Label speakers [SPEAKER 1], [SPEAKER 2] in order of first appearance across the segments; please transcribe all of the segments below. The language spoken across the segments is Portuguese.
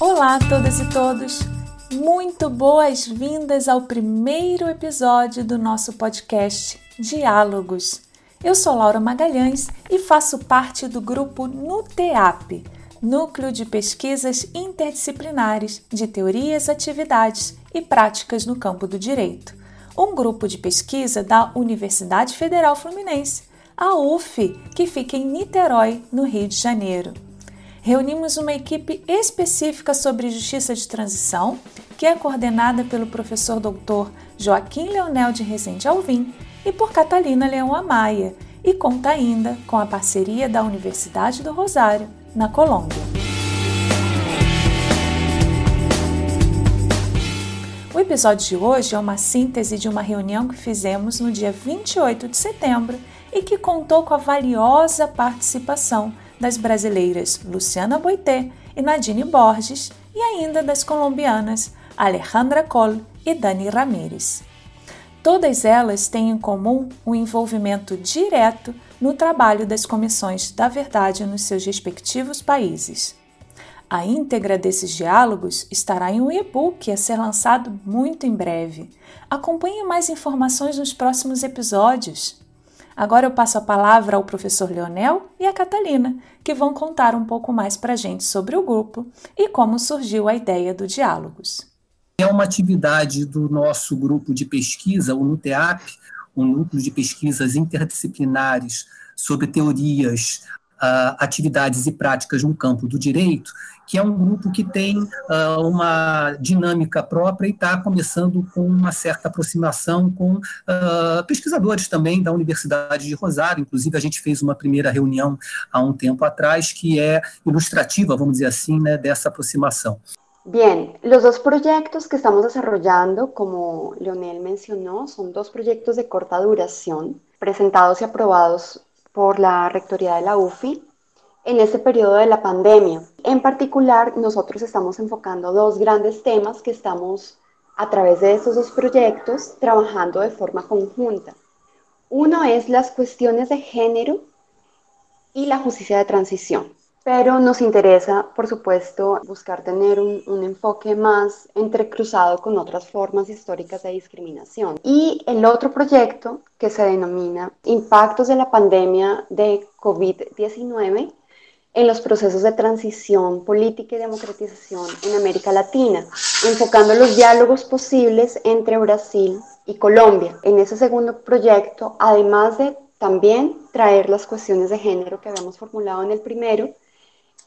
[SPEAKER 1] Olá a todas e todos! Muito boas-vindas ao primeiro episódio do nosso podcast Diálogos. Eu sou Laura Magalhães e faço parte do grupo NUTEAP, Núcleo de Pesquisas Interdisciplinares de Teorias, Atividades e Práticas no Campo do Direito, um grupo de pesquisa da Universidade Federal Fluminense, a UF, que fica em Niterói, no Rio de Janeiro reunimos uma equipe específica sobre justiça de transição, que é coordenada pelo professor doutor Joaquim Leonel de Rezende Alvim e por Catalina Leão Amaya, e conta ainda com a parceria da Universidade do Rosário, na Colômbia. O episódio de hoje é uma síntese de uma reunião que fizemos no dia 28 de setembro e que contou com a valiosa participação das brasileiras Luciana Boité e Nadine Borges e ainda das colombianas Alejandra Coll e Dani Ramírez. Todas elas têm em comum o envolvimento direto no trabalho das comissões da verdade nos seus respectivos países. A íntegra desses diálogos estará em um e-book a ser lançado muito em breve. Acompanhe mais informações nos próximos episódios. Agora eu passo a palavra ao professor Leonel e a Catalina, que vão contar um pouco mais para a gente sobre o grupo e como surgiu a ideia do Diálogos.
[SPEAKER 2] É uma atividade do nosso grupo de pesquisa, o NUTEAP, um núcleo de pesquisas interdisciplinares sobre teorias uh, atividades e práticas no campo do direito, que é um grupo que tem uh, uma dinâmica própria e está começando com uma certa aproximação com uh, pesquisadores também da Universidade de Rosário. Inclusive, a gente fez uma primeira reunião há um tempo atrás que é ilustrativa, vamos dizer assim, né, dessa aproximação.
[SPEAKER 3] Bien, los dos proyectos que estamos desarrollando, como Leonel mencionó, son dos proyectos de corta duración, presentados y aprobados por la Rectoría de la UFI en este periodo de la pandemia. En particular, nosotros estamos enfocando dos grandes temas que estamos a través de estos dos proyectos trabajando de forma conjunta. Uno es las cuestiones de género y la justicia de transición. Pero nos interesa, por supuesto, buscar tener un, un, enfoque más entrecruzado con otras formas históricas de discriminación. Y el otro proyecto que se denomina Impactos de la pandemia de COVID-19 en los procesos de transición política y democratización en América Latina, enfocando los diálogos posibles entre Brasil y Colombia. En ese segundo proyecto, además de también traer las cuestiones de género que habíamos formulado en el primero,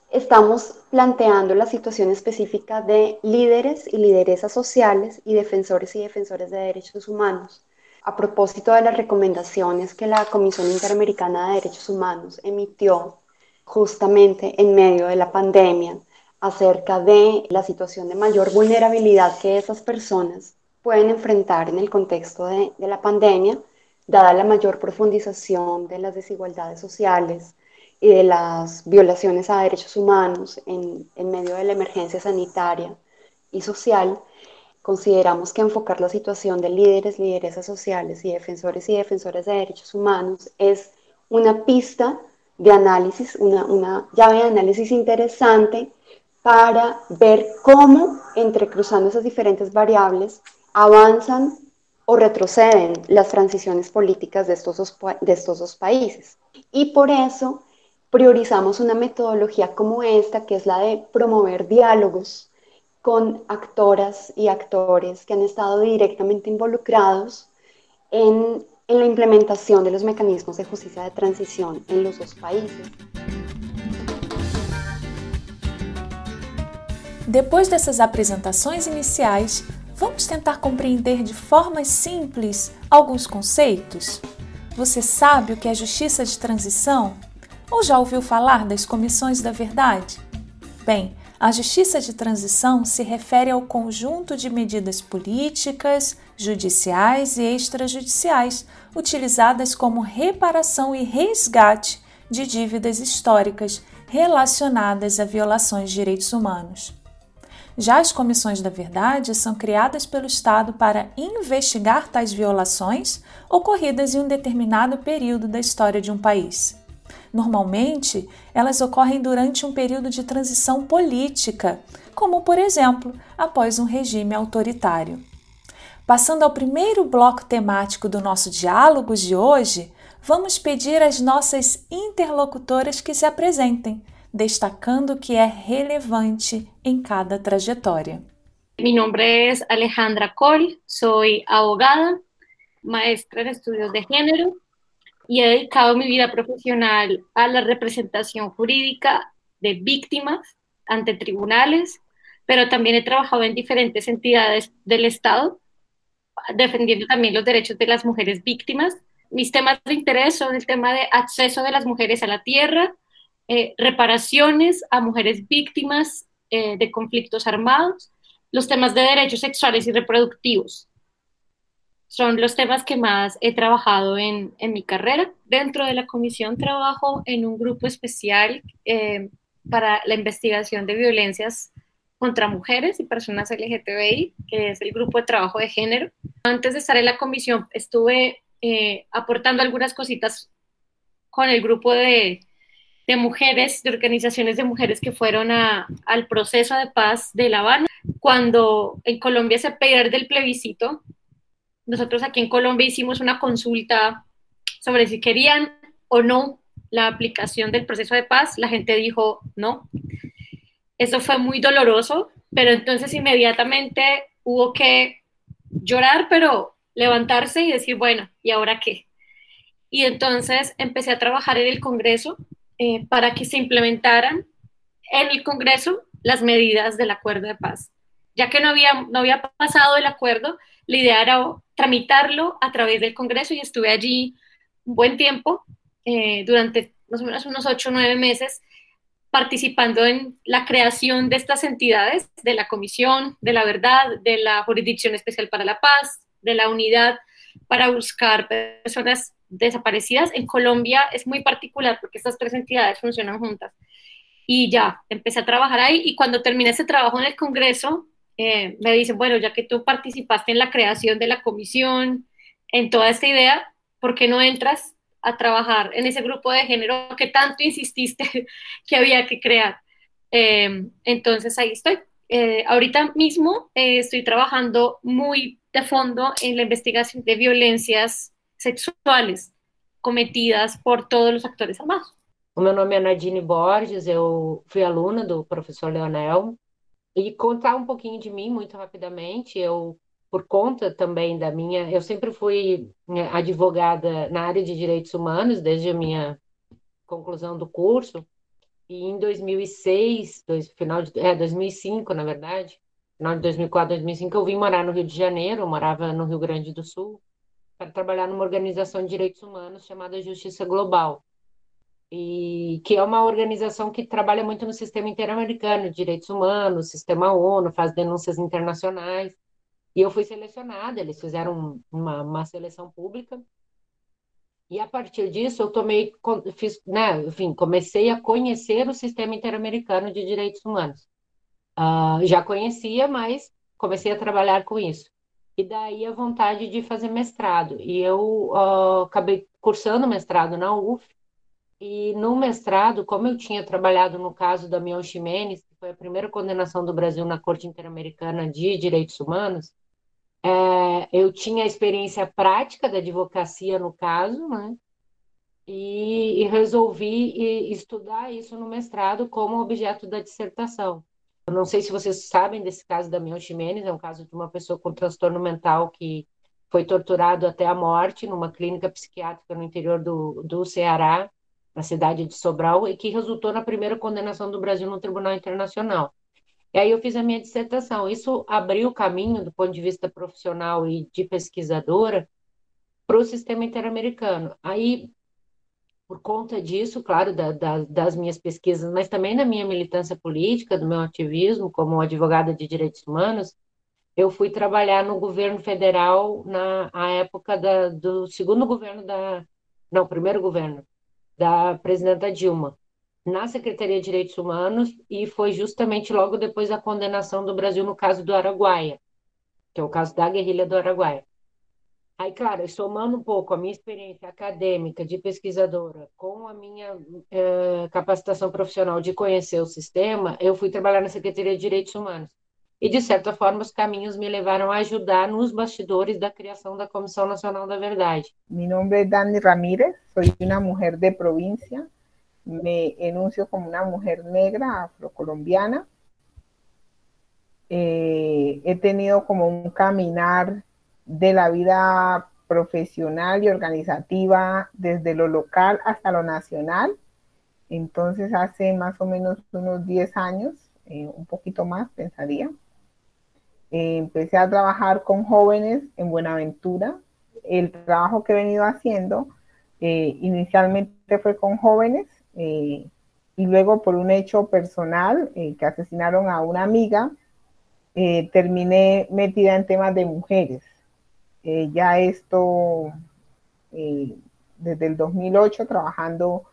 [SPEAKER 3] estamos planteando la situación específica de líderes y lideresas sociales y defensores y defensores de derechos humanos. A propósito de las recomendaciones que la Comisión Interamericana de Derechos Humanos emitió justamente en medio de la pandemia acerca de la situación de mayor vulnerabilidad que esas personas pueden enfrentar en el contexto de, la pandemia, dada la mayor profundización de las desigualdades sociales, y de las violaciones a derechos humanos en, en medio de la emergencia sanitaria y social, consideramos que enfocar la situación de líderes, lideresas sociales y defensores y defensoras de derechos humanos es una pista de análisis, una, una llave de análisis interesante para ver cómo, entrecruzando esas diferentes variables, avanzan o retroceden las transiciones políticas de estos dos, de estos dos países. Y por eso priorizamos una metodología como esta, que es la de promover diálogos con actoras y actores que han estado directamente involucrados en, en la implementación de los mecanismos de justicia de transición en los dos países.
[SPEAKER 1] Depois dessas apresentações iniciais, vamos tentar compreender de forma simples alguns conceitos? Você sabe o que é justiça de transição? Ou já ouviu falar das comissões da verdade? Bem, a justiça de transição se refere ao conjunto de medidas políticas, judiciais e extrajudiciais utilizadas como reparação e resgate de dívidas históricas relacionadas a violações de direitos humanos. Já as comissões da verdade são criadas pelo Estado para investigar tais violações ocorridas em um determinado período da história de um país. Normalmente, elas ocorrem durante um período de transição política, como, por exemplo, após um regime autoritário. Passando ao primeiro bloco temático do nosso diálogo de hoje, vamos pedir às nossas interlocutoras que se apresentem, destacando o que é relevante em cada trajetória.
[SPEAKER 4] Mi nombre es Alejandra Col, soy abogada, maestra en estudios de género y he dedicado mi vida profesional a la representación jurídica de víctimas ante tribunales, pero también he trabajado en diferentes entidades del Estado, defendiendo también los derechos de las mujeres víctimas. Mis temas de interés son el tema de acceso de las mujeres a la tierra, eh, reparaciones a mujeres víctimas eh, de conflictos armados los temas de derechos sexuales y reproductivos. Son los temas que más he trabajado en, mi carrera. Dentro de la comisión trabajo en un grupo especial eh, para la investigación de violencias contra mujeres y personas LGTBI, que es el grupo de trabajo de género. Antes de estar en la comisión estuve eh, aportando algunas cositas con el grupo de, de mujeres, de organizaciones de mujeres que fueron al proceso de paz de La Habana cuando en Colombia se pierde el plebiscito, nosotros aquí en Colombia hicimos una consulta sobre si querían o no la aplicación del proceso de paz, la gente dijo no. Eso fue muy doloroso, pero entonces inmediatamente hubo que llorar, pero levantarse y decir, bueno, ¿y ahora qué? Y entonces empecé a trabajar en el Congreso eh, para que se implementaran en el Congreso las medidas del acuerdo de paz. Ya que no había, no había pasado el acuerdo, la idea era tramitarlo a través del Congreso y estuve allí un buen tiempo, eh, durante más o menos unos ocho o nueve meses, participando en la creación de estas entidades, de la Comisión de la Verdad, de la Jurisdicción Especial para la Paz, de la Unidad para buscar personas desaparecidas. En Colombia es muy particular porque estas tres entidades funcionan juntas y ya, empecé a trabajar ahí y cuando terminé ese trabajo en el Congreso, eh, me dicen, bueno, ya que tú participaste en la creación de la comisión, en toda esta idea, ¿por qué no entras a trabajar en ese grupo de género que tanto insististe que había que crear? Eh, entonces ahí estoy. Eh, ahorita mismo estoy trabajando muy de fondo en la investigación de violencias sexuales cometidas por todos los actores armados.
[SPEAKER 5] O meu nome é Nadine Borges, eu fui aluna do professor Leonel. E contar um pouquinho de mim muito rapidamente, eu, por conta também da minha. Eu sempre fui né, advogada na área de direitos humanos, desde a minha conclusão do curso. E em 2006, dois, final de, é, 2005, na verdade, final de 2004, 2005, eu vim morar no Rio de Janeiro, eu morava no Rio Grande do Sul, para trabalhar numa organização de direitos humanos chamada Justiça Global e que é uma organização que trabalha muito no sistema interamericano de direitos humanos, sistema ONU, faz denúncias internacionais. E eu fui selecionada, eles fizeram uma, uma seleção pública. E a partir disso eu tomei, fiz, né, enfim, comecei a conhecer o sistema interamericano de direitos humanos. Uh, já conhecia, mas comecei a trabalhar com isso. E daí a vontade de fazer mestrado. E eu uh, acabei cursando mestrado na UF, e no mestrado, como eu tinha trabalhado no caso da Mion Ximenes, que foi a primeira condenação do Brasil na Corte Interamericana de Direitos Humanos, é, eu tinha experiência prática da advocacia no caso, né? E, e resolvi estudar isso no mestrado como objeto da dissertação. Eu não sei se vocês sabem desse caso da Mion Ximenes, é um caso de uma pessoa com transtorno mental que foi torturado até a morte numa clínica psiquiátrica no interior do, do Ceará, na cidade de Sobral, e que resultou na primeira condenação do Brasil no Tribunal Internacional. E aí eu fiz a minha dissertação. Isso abriu o caminho, do ponto de vista profissional e de pesquisadora, para o sistema interamericano. Aí, por conta disso, claro, da, da, das minhas pesquisas, mas também da minha militância política, do meu ativismo como advogada de direitos humanos, eu fui trabalhar no governo federal na época da, do segundo governo da. Não, primeiro governo da presidenta Dilma na Secretaria de Direitos Humanos e foi justamente logo depois da condenação do Brasil no caso do Araguaia, que é o caso da guerrilha do Araguaia. Aí, claro, somando um pouco a minha experiência acadêmica de pesquisadora com a minha uh, capacitação profissional de conhecer o sistema, eu fui trabalhar na Secretaria de Direitos Humanos. E, de certa forma, os caminhos me levaram a ajudar nos bastidores da criação da Comissão Nacional da Verdade.
[SPEAKER 6] Mi nome é Dani Ramírez, sou uma mulher de província, me enuncio como uma mulher negra afrocolombiana. Eh, he tenido como un caminar de la vida profesional y organizativa desde lo local hasta lo nacional. Entonces hace más o menos unos 10 años, eh, un poquito más pensaría, eh, empecé a trabajar con jóvenes en Buenaventura. El trabajo que he venido haciendo inicialmente fue con jóvenes y luego por un hecho personal que asesinaron a una amiga, terminé metida en temas de mujeres. Eh, ya esto eh, desde el 2008 trabajando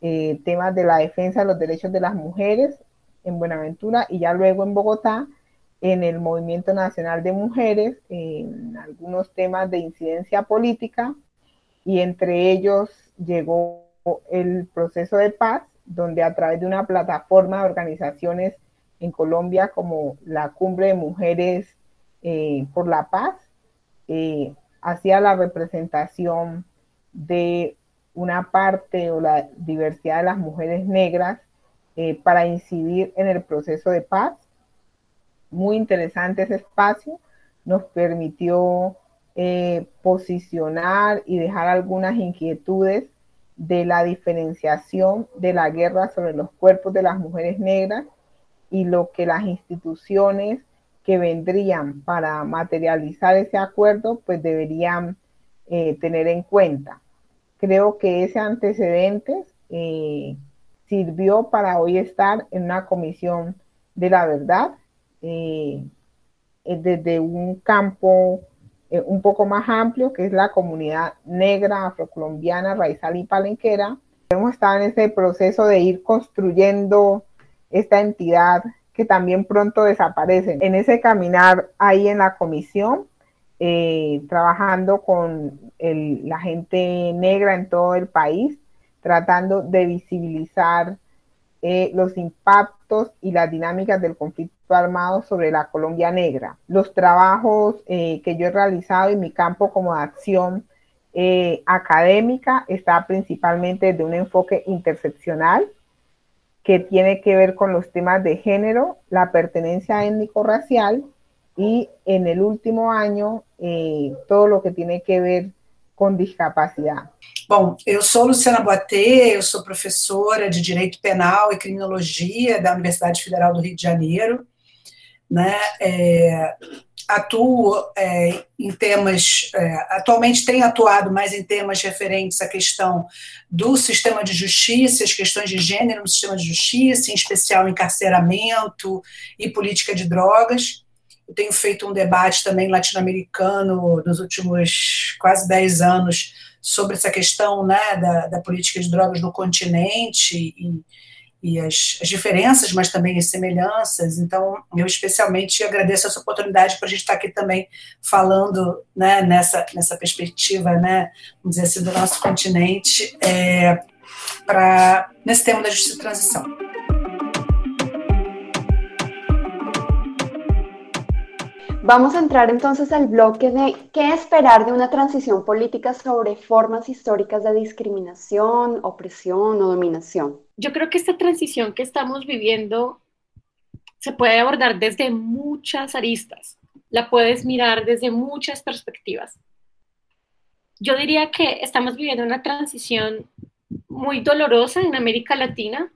[SPEAKER 6] eh, temas de la defensa de los derechos de las mujeres en Buenaventura y ya luego en Bogotá en el Movimiento Nacional de Mujeres, en algunos temas de incidencia política y entre ellos llegó el proceso de paz, donde a través de una plataforma de organizaciones en Colombia como la Cumbre de Mujeres por la Paz, eh, hacía la representación de una parte o la diversidad de las mujeres negras eh, para incidir en el proceso de paz. Muy interesante ese espacio, nos permitió eh, posicionar y dejar algunas inquietudes de la diferenciación de la guerra sobre los cuerpos de las mujeres negras y lo que las instituciones que vendrían para materializar ese acuerdo, pues deberían eh, tener en cuenta. Creo que ese antecedente eh, sirvió para hoy estar en una comisión de la verdad eh, desde un campo un poco más amplio, que es la comunidad negra, afrocolombiana, raizal y palenquera. Hemos estado en ese proceso de ir construyendo esta entidad que también pronto desaparecen. En ese caminar ahí en la comisión, eh, trabajando con la gente negra en todo el país, tratando de visibilizar eh, los impactos y las dinámicas del conflicto armado sobre la Colombia negra. Los trabajos eh, que yo he realizado en mi campo como acción académica está principalmente de un enfoque interseccional, que tiene que ver con los temas de género, la pertenencia étnico-racial y en el último año eh, todo lo que tiene que ver com discapacidade.
[SPEAKER 7] Bom, eu sou Luciana Boatê, eu sou professora de Direito Penal e Criminologia da Universidade Federal do Rio de Janeiro. Né? É, atuo é, em temas, é, atualmente tenho atuado mais em temas referentes à questão do sistema de justiça, as questões de gênero no sistema de justiça, em especial encarceramento e política de drogas. Eu tenho feito um debate também latino-americano nos últimos quase 10 anos sobre essa questão né, da, da política de drogas no continente e, e as, as, diferenças, mas também as semelhanças. Então, eu especialmente agradeço essa oportunidade para a gente estar aqui também falando né, nessa, nessa perspectiva, né, vamos dizer assim, do nosso continente, é, pra, nesse tema da justiça de transição.
[SPEAKER 3] Vamos a entrar entonces al bloque de qué esperar de una transición política sobre formas históricas de discriminación, opresión o dominación.
[SPEAKER 4] Yo creo que esta transición que estamos viviendo se puede abordar desde muchas aristas, la puedes mirar desde muchas perspectivas. Yo diría que estamos viviendo una transición muy dolorosa en América Latina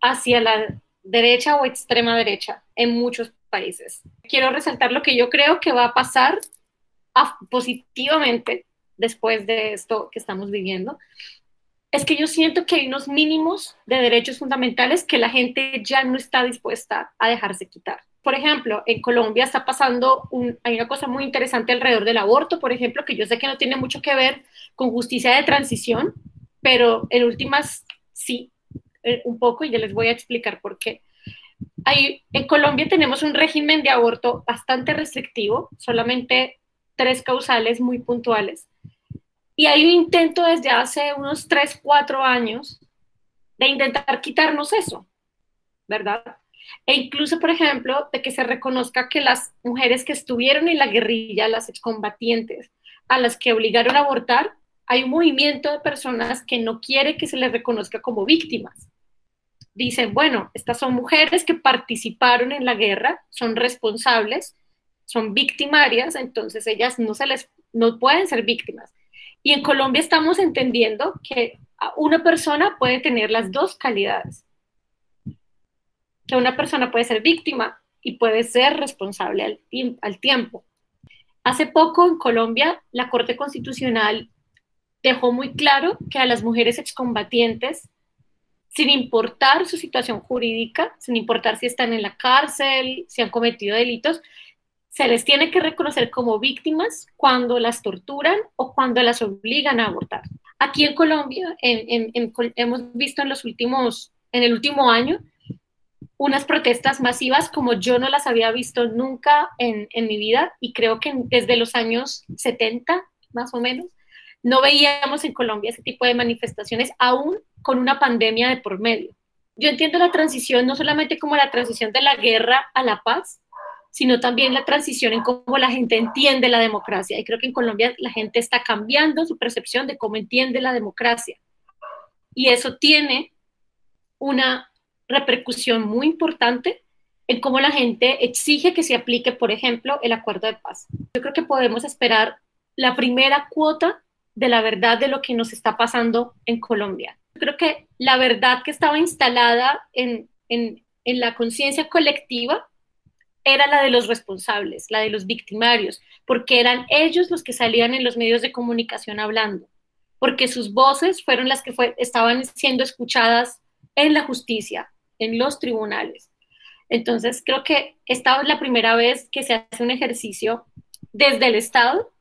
[SPEAKER 4] hacia la derecha o extrema derecha en muchos países. Quiero resaltar lo que yo creo que va a pasar positivamente después de esto que estamos viviendo. Es que yo siento que hay unos mínimos de derechos fundamentales que la gente ya no está dispuesta a dejarse quitar. Por ejemplo, en Colombia está pasando, hay una cosa muy interesante alrededor del aborto, por ejemplo, que yo sé que no tiene mucho que ver con justicia de transición, pero en últimas sí, eh, un poco, y ya les voy a explicar por qué en Colombia tenemos un régimen de aborto bastante restrictivo, solamente tres causales muy puntuales. Y hay un intento desde hace unos tres, cuatro años de intentar quitarnos eso, ¿verdad? E incluso, por ejemplo, de que se reconozca que las mujeres que estuvieron en la guerrilla, las excombatientes, a las que obligaron a abortar, hay un movimiento de personas que no quiere que se les reconozca como víctimas. Dicen, bueno, estas son mujeres que participaron en la guerra, son responsables, son victimarias, entonces ellas no se les no pueden ser víctimas. Y en Colombia estamos entendiendo que una persona puede tener las dos calidades. Que una persona puede ser víctima y puede ser responsable al tiempo. Hace poco en Colombia la Corte Constitucional dejó muy claro que a las mujeres excombatientes, sin importar su situación jurídica, sin importar si están en la cárcel, si han cometido delitos, se les tiene que reconocer como víctimas cuando las torturan o cuando las obligan a abortar. Aquí en Colombia hemos visto en los últimos, en el último año, unas protestas masivas como yo no las había visto nunca en, mi vida y creo que desde los años 70, más o menos, no veíamos en Colombia ese tipo de manifestaciones, aún con una pandemia de por medio. Yo entiendo la transición no solamente como la transición de la guerra a la paz, sino también la transición en cómo la gente entiende la democracia. Y creo que en Colombia la gente está cambiando su percepción de cómo entiende la democracia. Y eso tiene una repercusión muy importante en cómo la gente exige que se aplique, por ejemplo, el acuerdo de paz. Yo creo que podemos esperar la primera cuota de la verdad de lo que nos está pasando en Colombia. Creo que la verdad que estaba instalada en, en, en la conciencia colectiva era la de los responsables, la de los victimarios, porque eran ellos los que salían en los medios de comunicación hablando, porque sus voces fueron las que fue, estaban siendo escuchadas en la justicia, en los tribunales. Entonces, creo que esta es la primera vez que se hace un ejercicio desde el Estado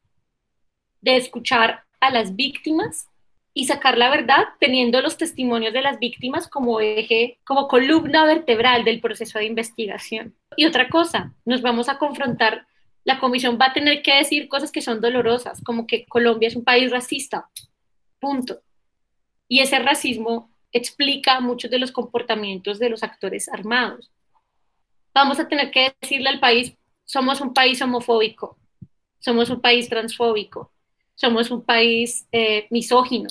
[SPEAKER 4] de escuchar a las víctimas y sacar la verdad teniendo los testimonios de las víctimas como eje, como columna vertebral del proceso de investigación. Y otra cosa, nos vamos a confrontar, la comisión va a tener que decir cosas que son dolorosas, como que Colombia es un país racista, punto. Y ese racismo explica muchos de los comportamientos de los actores armados. Vamos a tener que decirle al país, somos un país homofóbico, somos un país transfóbico, somos un país eh, misógino.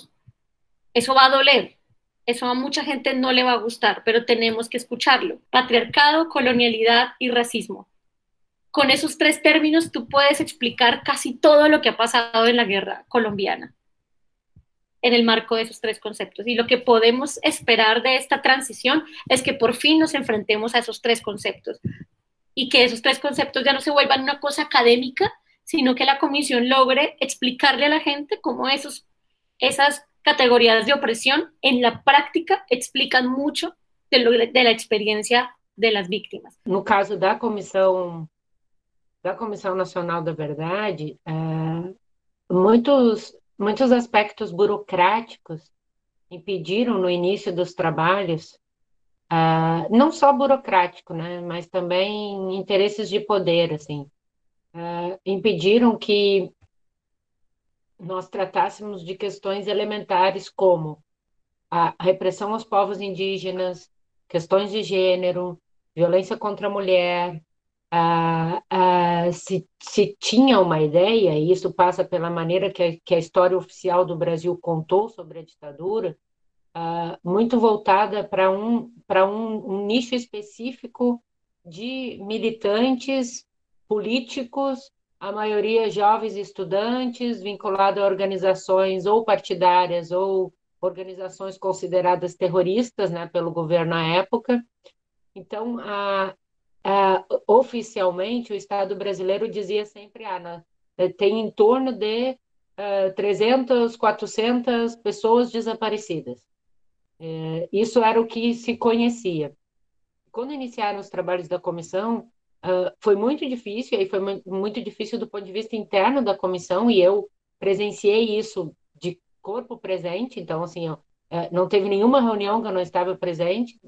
[SPEAKER 4] Eso va a doler, eso a mucha gente no le va a gustar, pero tenemos que escucharlo. Patriarcado, colonialidad y racismo. Con esos tres términos tú puedes explicar casi todo lo que ha pasado en la guerra colombiana en el marco de esos tres conceptos. Y lo que podemos esperar de esta transición es que por fin nos enfrentemos a esos tres conceptos y que esos tres conceptos ya no se vuelvan una cosa académica, sino que la comisión logre explicarle a la gente cómo esos, esas categorías de opresión en la práctica explican mucho de, lo, de la experiencia de las víctimas.
[SPEAKER 5] No caso da Comissão, da Comissão Nacional da Verdade, é, muitos, muitos aspectos burocráticos impediram no início dos trabalhos, uh, não só burocrático, né, mas também interesses de poder, assim, uh, impediram que nós tratássemos de questões elementares como a repressão aos povos indígenas, questões de gênero, violência contra a mulher. Uh, uh, se, se, tinha uma ideia, e isso passa pela maneira que a, que a história oficial do Brasil contou sobre a ditadura, muito voltada para um, um, um nicho específico de militantes políticos, a maioria jovens estudantes, vinculados a organizações ou partidárias ou organizações consideradas terroristas né, pelo governo à época. Então, a, a, oficialmente, o Estado brasileiro dizia sempre: ah, na, tem em torno de uh, 300, 400 pessoas desaparecidas. É, isso era o que se conhecia. Quando iniciaram os trabalhos da comissão, Uh, foi muito difícil, e aí foi muito difícil do ponto de vista interno da comissão, e eu presenciei isso de corpo presente, então, assim, ó, é, não teve nenhuma reunião que eu não estava presente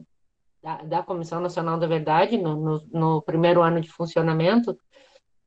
[SPEAKER 5] da, da Comissão Nacional da Verdade no, no, no primeiro ano de funcionamento,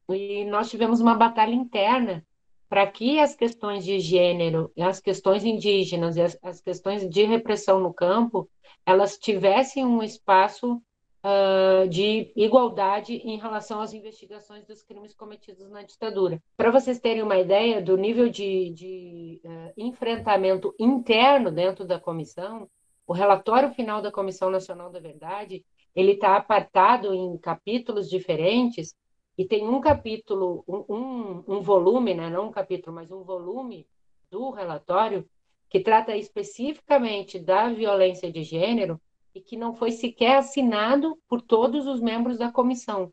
[SPEAKER 5] e nós tivemos uma batalha interna para que as questões de gênero, as questões indígenas e as, as questões de repressão no campo, elas tivessem um espaço uh, de igualdade em relação às investigações dos crimes cometidos na ditadura. Para vocês terem uma ideia do nível de, de uh, enfrentamento interno dentro da comissão, o relatório final da Comissão Nacional da Verdade ele está apartado em capítulos diferentes e tem um capítulo, um, um, um volume, né, não um capítulo, mas um volume do relatório que trata especificamente da violência de gênero e que não foi sequer assinado por todos os membros da comissão.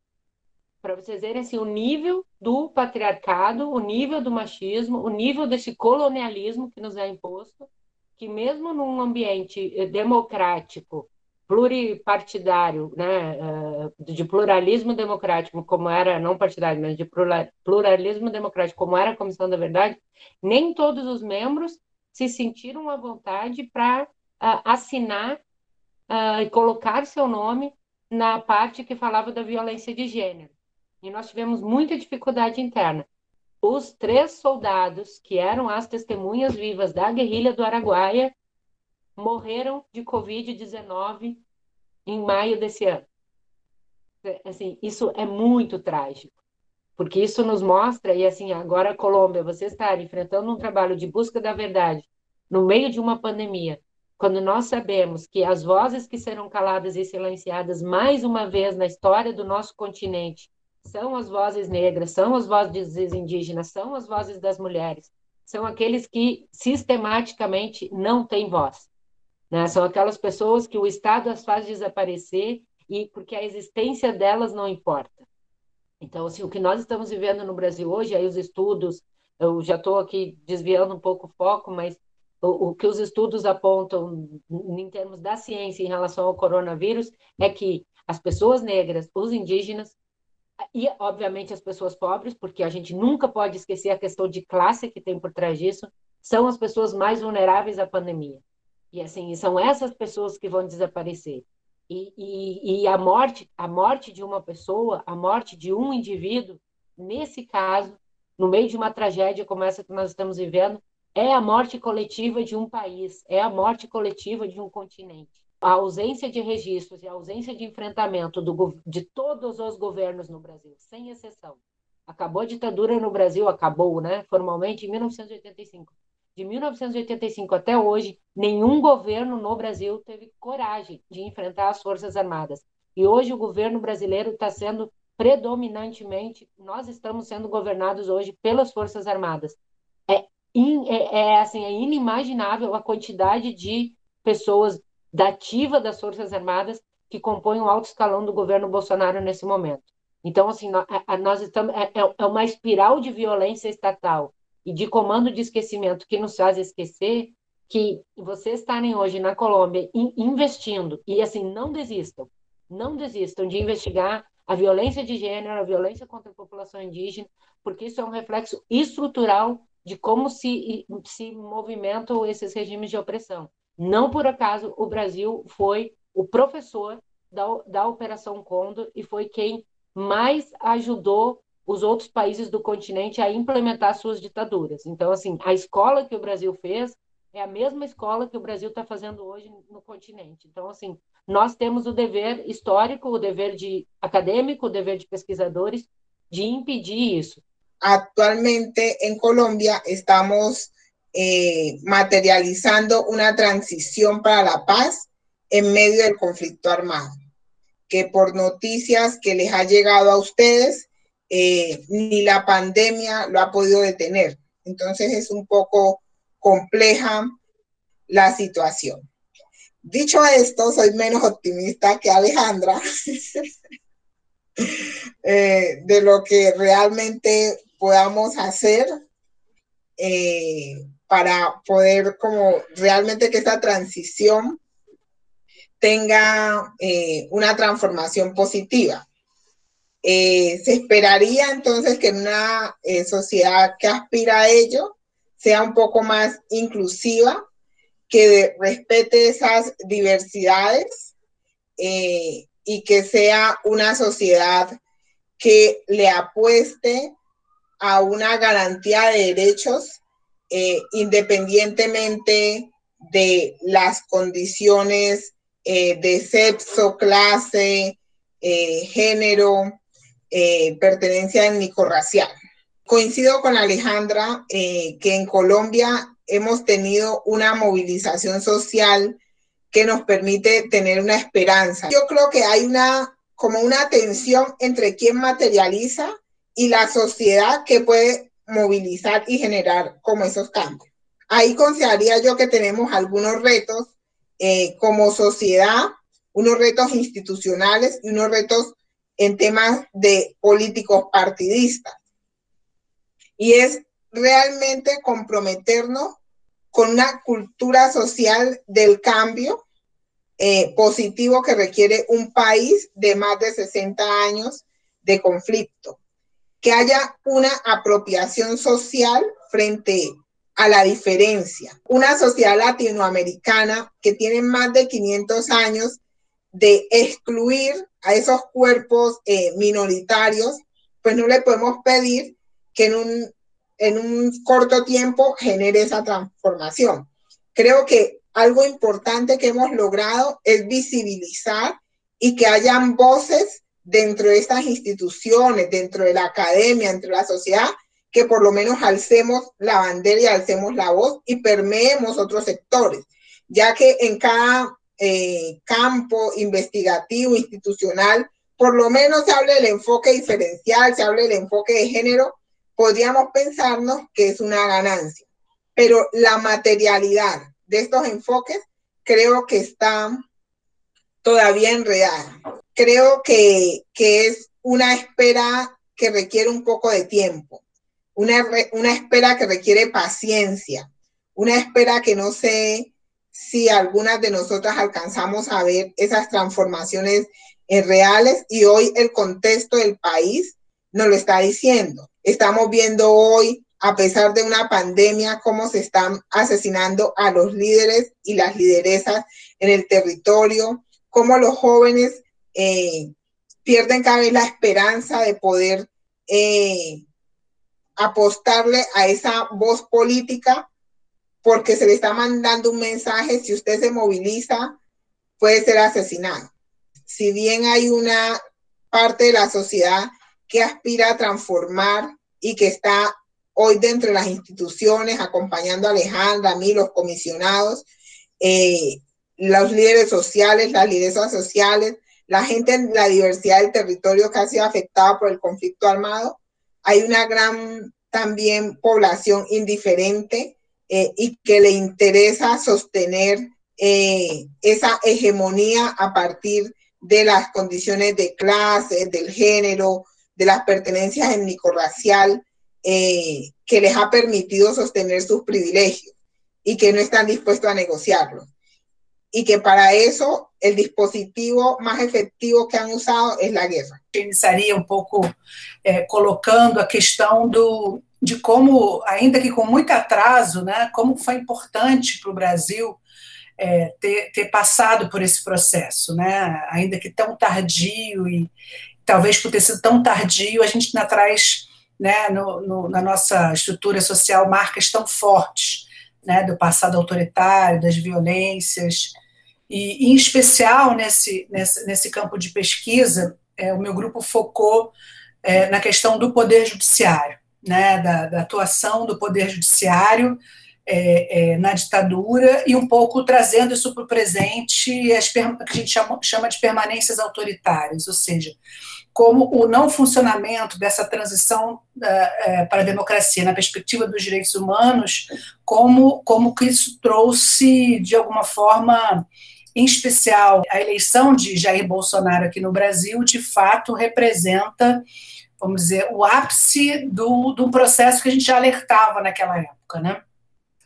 [SPEAKER 5] Para vocês verem assim, o nível do patriarcado, o nível do machismo, o nível desse colonialismo que nos é imposto, que mesmo num ambiente eh, democrático, pluripartidário, né, eh, de pluralismo democrático, como era, não partidário, mas de pluralismo democrático, como era a Comissão da Verdade, nem todos os membros se sentiram à vontade para uh, assinar uh, e colocar seu nome na parte que falava da violência de gênero. E nós tivemos muita dificuldade interna. Os três soldados, que eram as testemunhas vivas da guerrilha do Araguaia, morreram de Covid-19 em maio desse ano. Assim, isso é muito trágico, porque isso nos mostra, e assim, agora Colômbia, você está enfrentando um trabalho de busca da verdade no meio de uma pandemia, quando nós sabemos que as vozes que serão caladas e silenciadas mais uma vez na história do nosso continente são as vozes negras, são as vozes indígenas, são as vozes das mulheres, são aqueles que sistematicamente não têm voz. Né? São aquelas pessoas que o Estado as faz desaparecer e porque a existência delas não importa. Então, assim, o que nós estamos vivendo no Brasil hoje, aí os estudos, eu já estou aqui desviando um pouco o foco, mas o, o, que os estudos apontam em termos da ciência em relação ao coronavírus é que as pessoas negras, os indígenas e, obviamente, as pessoas pobres, porque a gente nunca pode esquecer a questão de classe que tem por trás disso, são as pessoas mais vulneráveis à pandemia. E assim, são essas pessoas que vão desaparecer. E, e, e, a morte, a morte de uma pessoa, a morte de um indivíduo, nesse caso, no meio de uma tragédia como essa que nós estamos vivendo, é a morte coletiva de um país, é a morte coletiva de um continente. A ausência de registros e a ausência de enfrentamento do, de todos os governos no Brasil, sem exceção. Acabou a ditadura no Brasil, acabou, né, formalmente, em 1985 de 1985 até hoje, nenhum governo no Brasil teve coragem de enfrentar as Forças Armadas. E hoje o governo brasileiro está sendo predominantemente, nós estamos sendo governados hoje pelas Forças Armadas. É, in, é, é, assim, é inimaginável a quantidade de pessoas da ativa das Forças Armadas que compõem o alto escalão do governo Bolsonaro nesse momento. Então, assim, nós estamos, é, é, é uma espiral de violência estatal e de comando de esquecimento que nos faz esquecer que vocês estarem hoje na Colômbia investindo, e assim, não desistam, não desistam de investigar a violência de gênero, a violência contra a população indígena, porque isso é um reflexo estrutural de como se, se movimentam esses regimes de opressão. Não por acaso o Brasil foi o professor da, da Operação Condor e foi quem mais ajudou os outros países do continente a implementar suas ditaduras. Então, assim, a escola que o Brasil fez é a mesma escola que o Brasil está fazendo hoje no continente. Então, assim, nós temos o dever histórico, o dever de acadêmico, o dever de pesquisadores de impedir isso.
[SPEAKER 6] Atualmente, em Colômbia, estamos eh, materializando uma transição para a paz em meio do conflito armado, que por notícias que les ha llegado a ustedes, Eh, ni la pandemia lo ha podido detener. Entonces es un poco compleja la situación. Dicho esto, soy menos optimista que Alejandra eh, de lo que realmente podamos hacer eh, para poder como realmente que esta transición tenga una transformación positiva. Eh, se esperaría entonces que una eh, sociedad que aspira a ello sea un poco más inclusiva, que respete esas diversidades eh, y que sea una sociedad que le apueste a una garantía de derechos eh, independientemente de las condiciones eh, de sexo, clase, eh, género, pertenencia étnico-racial. Coincido con Alejandra que en Colombia hemos tenido una movilización social que nos permite tener una esperanza. Yo creo que hay una como una tensión entre quien materializa y la sociedad que puede movilizar y generar como esos cambios. Ahí consideraría yo que tenemos algunos retos eh, como sociedad, unos retos institucionales y unos retos en temas de políticos partidistas. Y es realmente comprometernos con una cultura social del cambio eh, positivo que requiere un país de más de 60 años de conflicto que haya una apropiación social frente a la diferencia. Una sociedad latinoamericana que tiene más de 500 años de excluir a esos cuerpos eh, minoritarios, pues no le podemos pedir que en un, en un corto tiempo genere esa transformación. Creo que algo importante que hemos logrado es visibilizar y que hayan voces dentro de estas instituciones, dentro de la academia, dentro de la sociedad, que por lo menos alcemos la bandera y alcemos la voz y permeemos otros sectores, ya que en cada eh, campo investigativo, institucional, por lo menos se habla del enfoque diferencial, se habla del enfoque de género, podríamos pensarnos que es una ganancia. Pero la materialidad de estos enfoques creo que está todavía enredada creo que, es una espera que requiere un poco de tiempo, una, una espera que requiere paciencia, una espera que no sé si algunas de nosotras alcanzamos a ver esas transformaciones reales y hoy el contexto del país nos lo está diciendo. Estamos viendo hoy, a pesar de una pandemia, cómo se están asesinando a los líderes y las lideresas en el territorio, cómo los jóvenes eh, pierden cada vez la esperanza de poder eh, apostarle a esa voz política porque se le está mandando un mensaje, si usted se moviliza, puede ser asesinado. Si bien hay una parte de la sociedad que aspira a transformar y que está hoy dentro de las instituciones, acompañando a Alejandra, a mí, los comisionados, eh, los líderes sociales, las lideresas sociales, la gente en la diversidad del territorio que ha sido afectada por el conflicto armado. Hay una gran también población indiferente eh, y que le interesa sostener eh, esa hegemonía a partir de las condiciones de clase, del género, de las pertenencias étnico-racial, eh, que les ha permitido sostener sus privilegios y que no están dispuestos a negociarlos y que para eso el dispositivo mais efetivo que han usado é a guerra.
[SPEAKER 7] Iniciaria um pouco é, colocando a questão do, de como, ainda que com muito atraso, né, como foi importante para o Brasil é, ter, ter passado por esse processo, né, ainda que tão tardio e talvez por ter sido tão tardio, a gente ainda traz né, no, no, na nossa estrutura social marcas tão fortes né, do passado autoritário, das violências, e, em especial, nesse, nesse, nesse campo de pesquisa, é, o meu grupo focou é, na questão do poder judiciário, né, da, da atuação do poder judiciário é, é, na ditadura e um pouco trazendo isso para o presente, as, que a gente chama, chama de permanências autoritárias, ou seja, como o não funcionamento dessa transição uh, para a democracia na perspectiva dos direitos humanos, como, como que isso trouxe, de alguma forma, em especial, a eleição de Jair Bolsonaro aqui no Brasil, de fato, representa, vamos dizer, o ápice do, do processo que a gente já alertava naquela época. Né?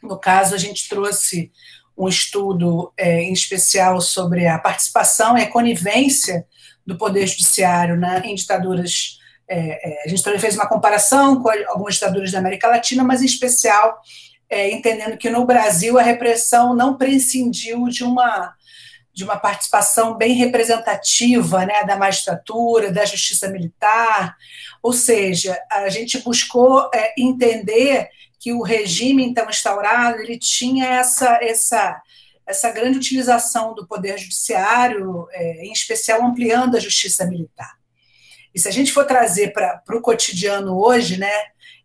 [SPEAKER 7] No caso, a gente trouxe um estudo é, em especial sobre a participação e a conivência do Poder Judiciário né, em ditaduras. É, é, a gente também fez uma comparação com algumas ditaduras da América Latina, mas em especial é, entendendo que no Brasil a repressão não prescindiu de uma de uma participação bem representativa né, da magistratura, da justiça militar, ou seja, a gente buscou é, entender que o regime então instaurado ele tinha essa essa essa grande utilização do poder judiciário, é, em especial ampliando a justiça militar. E se a gente for trazer para o cotidiano hoje, né,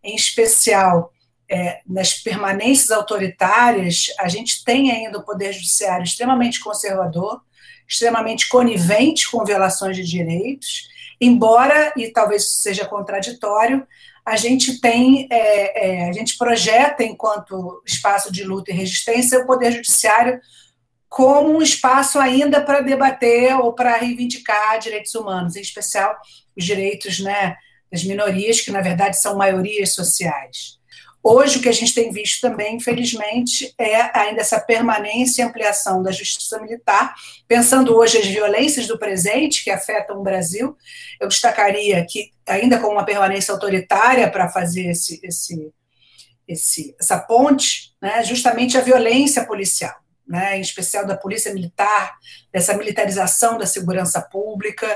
[SPEAKER 7] em especial é, nas permanências autoritárias, a gente tem ainda o Poder Judiciário extremamente conservador, extremamente conivente com violações de direitos, embora, e talvez isso seja contraditório, a gente tem, é, é, a gente projeta, enquanto espaço de luta e resistência, o Poder Judiciário como um espaço ainda para debater ou para reivindicar direitos humanos, em especial os direitos né, das minorias, que na verdade são maiorias sociais. Hoje, o que a gente tem visto também, infelizmente, é ainda essa permanência e ampliação da justiça militar. Pensando hoje as violências do presente que afetam o Brasil, eu destacaria que, ainda com uma permanência autoritária para fazer esse, esse, esse, essa ponte, né, justamente a violência policial. Né, em especial da polícia militar, dessa militarização da segurança pública,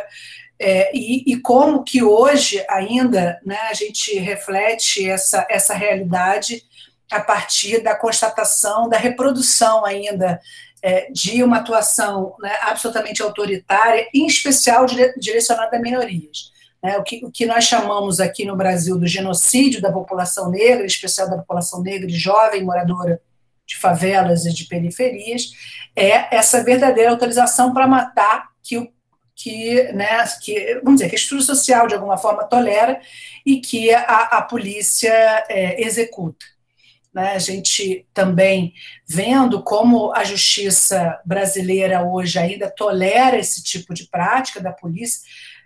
[SPEAKER 7] é, e, e, como que hoje ainda né, a gente reflete essa, essa realidade a partir da constatação, da reprodução ainda é, de uma atuação né, absolutamente autoritária, em especial dire, direcionada a minorias. Né, o, que, o que nós chamamos aqui no Brasil do genocídio da população negra, em especial da população negra e jovem moradora de favelas e de periferias, é essa verdadeira autorização para matar que o que, né, que, vamos dizer, que a estrutura social, de alguma forma, tolera e que a, a polícia é, executa. Né? A gente também vendo como a justiça brasileira hoje ainda tolera esse tipo de prática da polícia,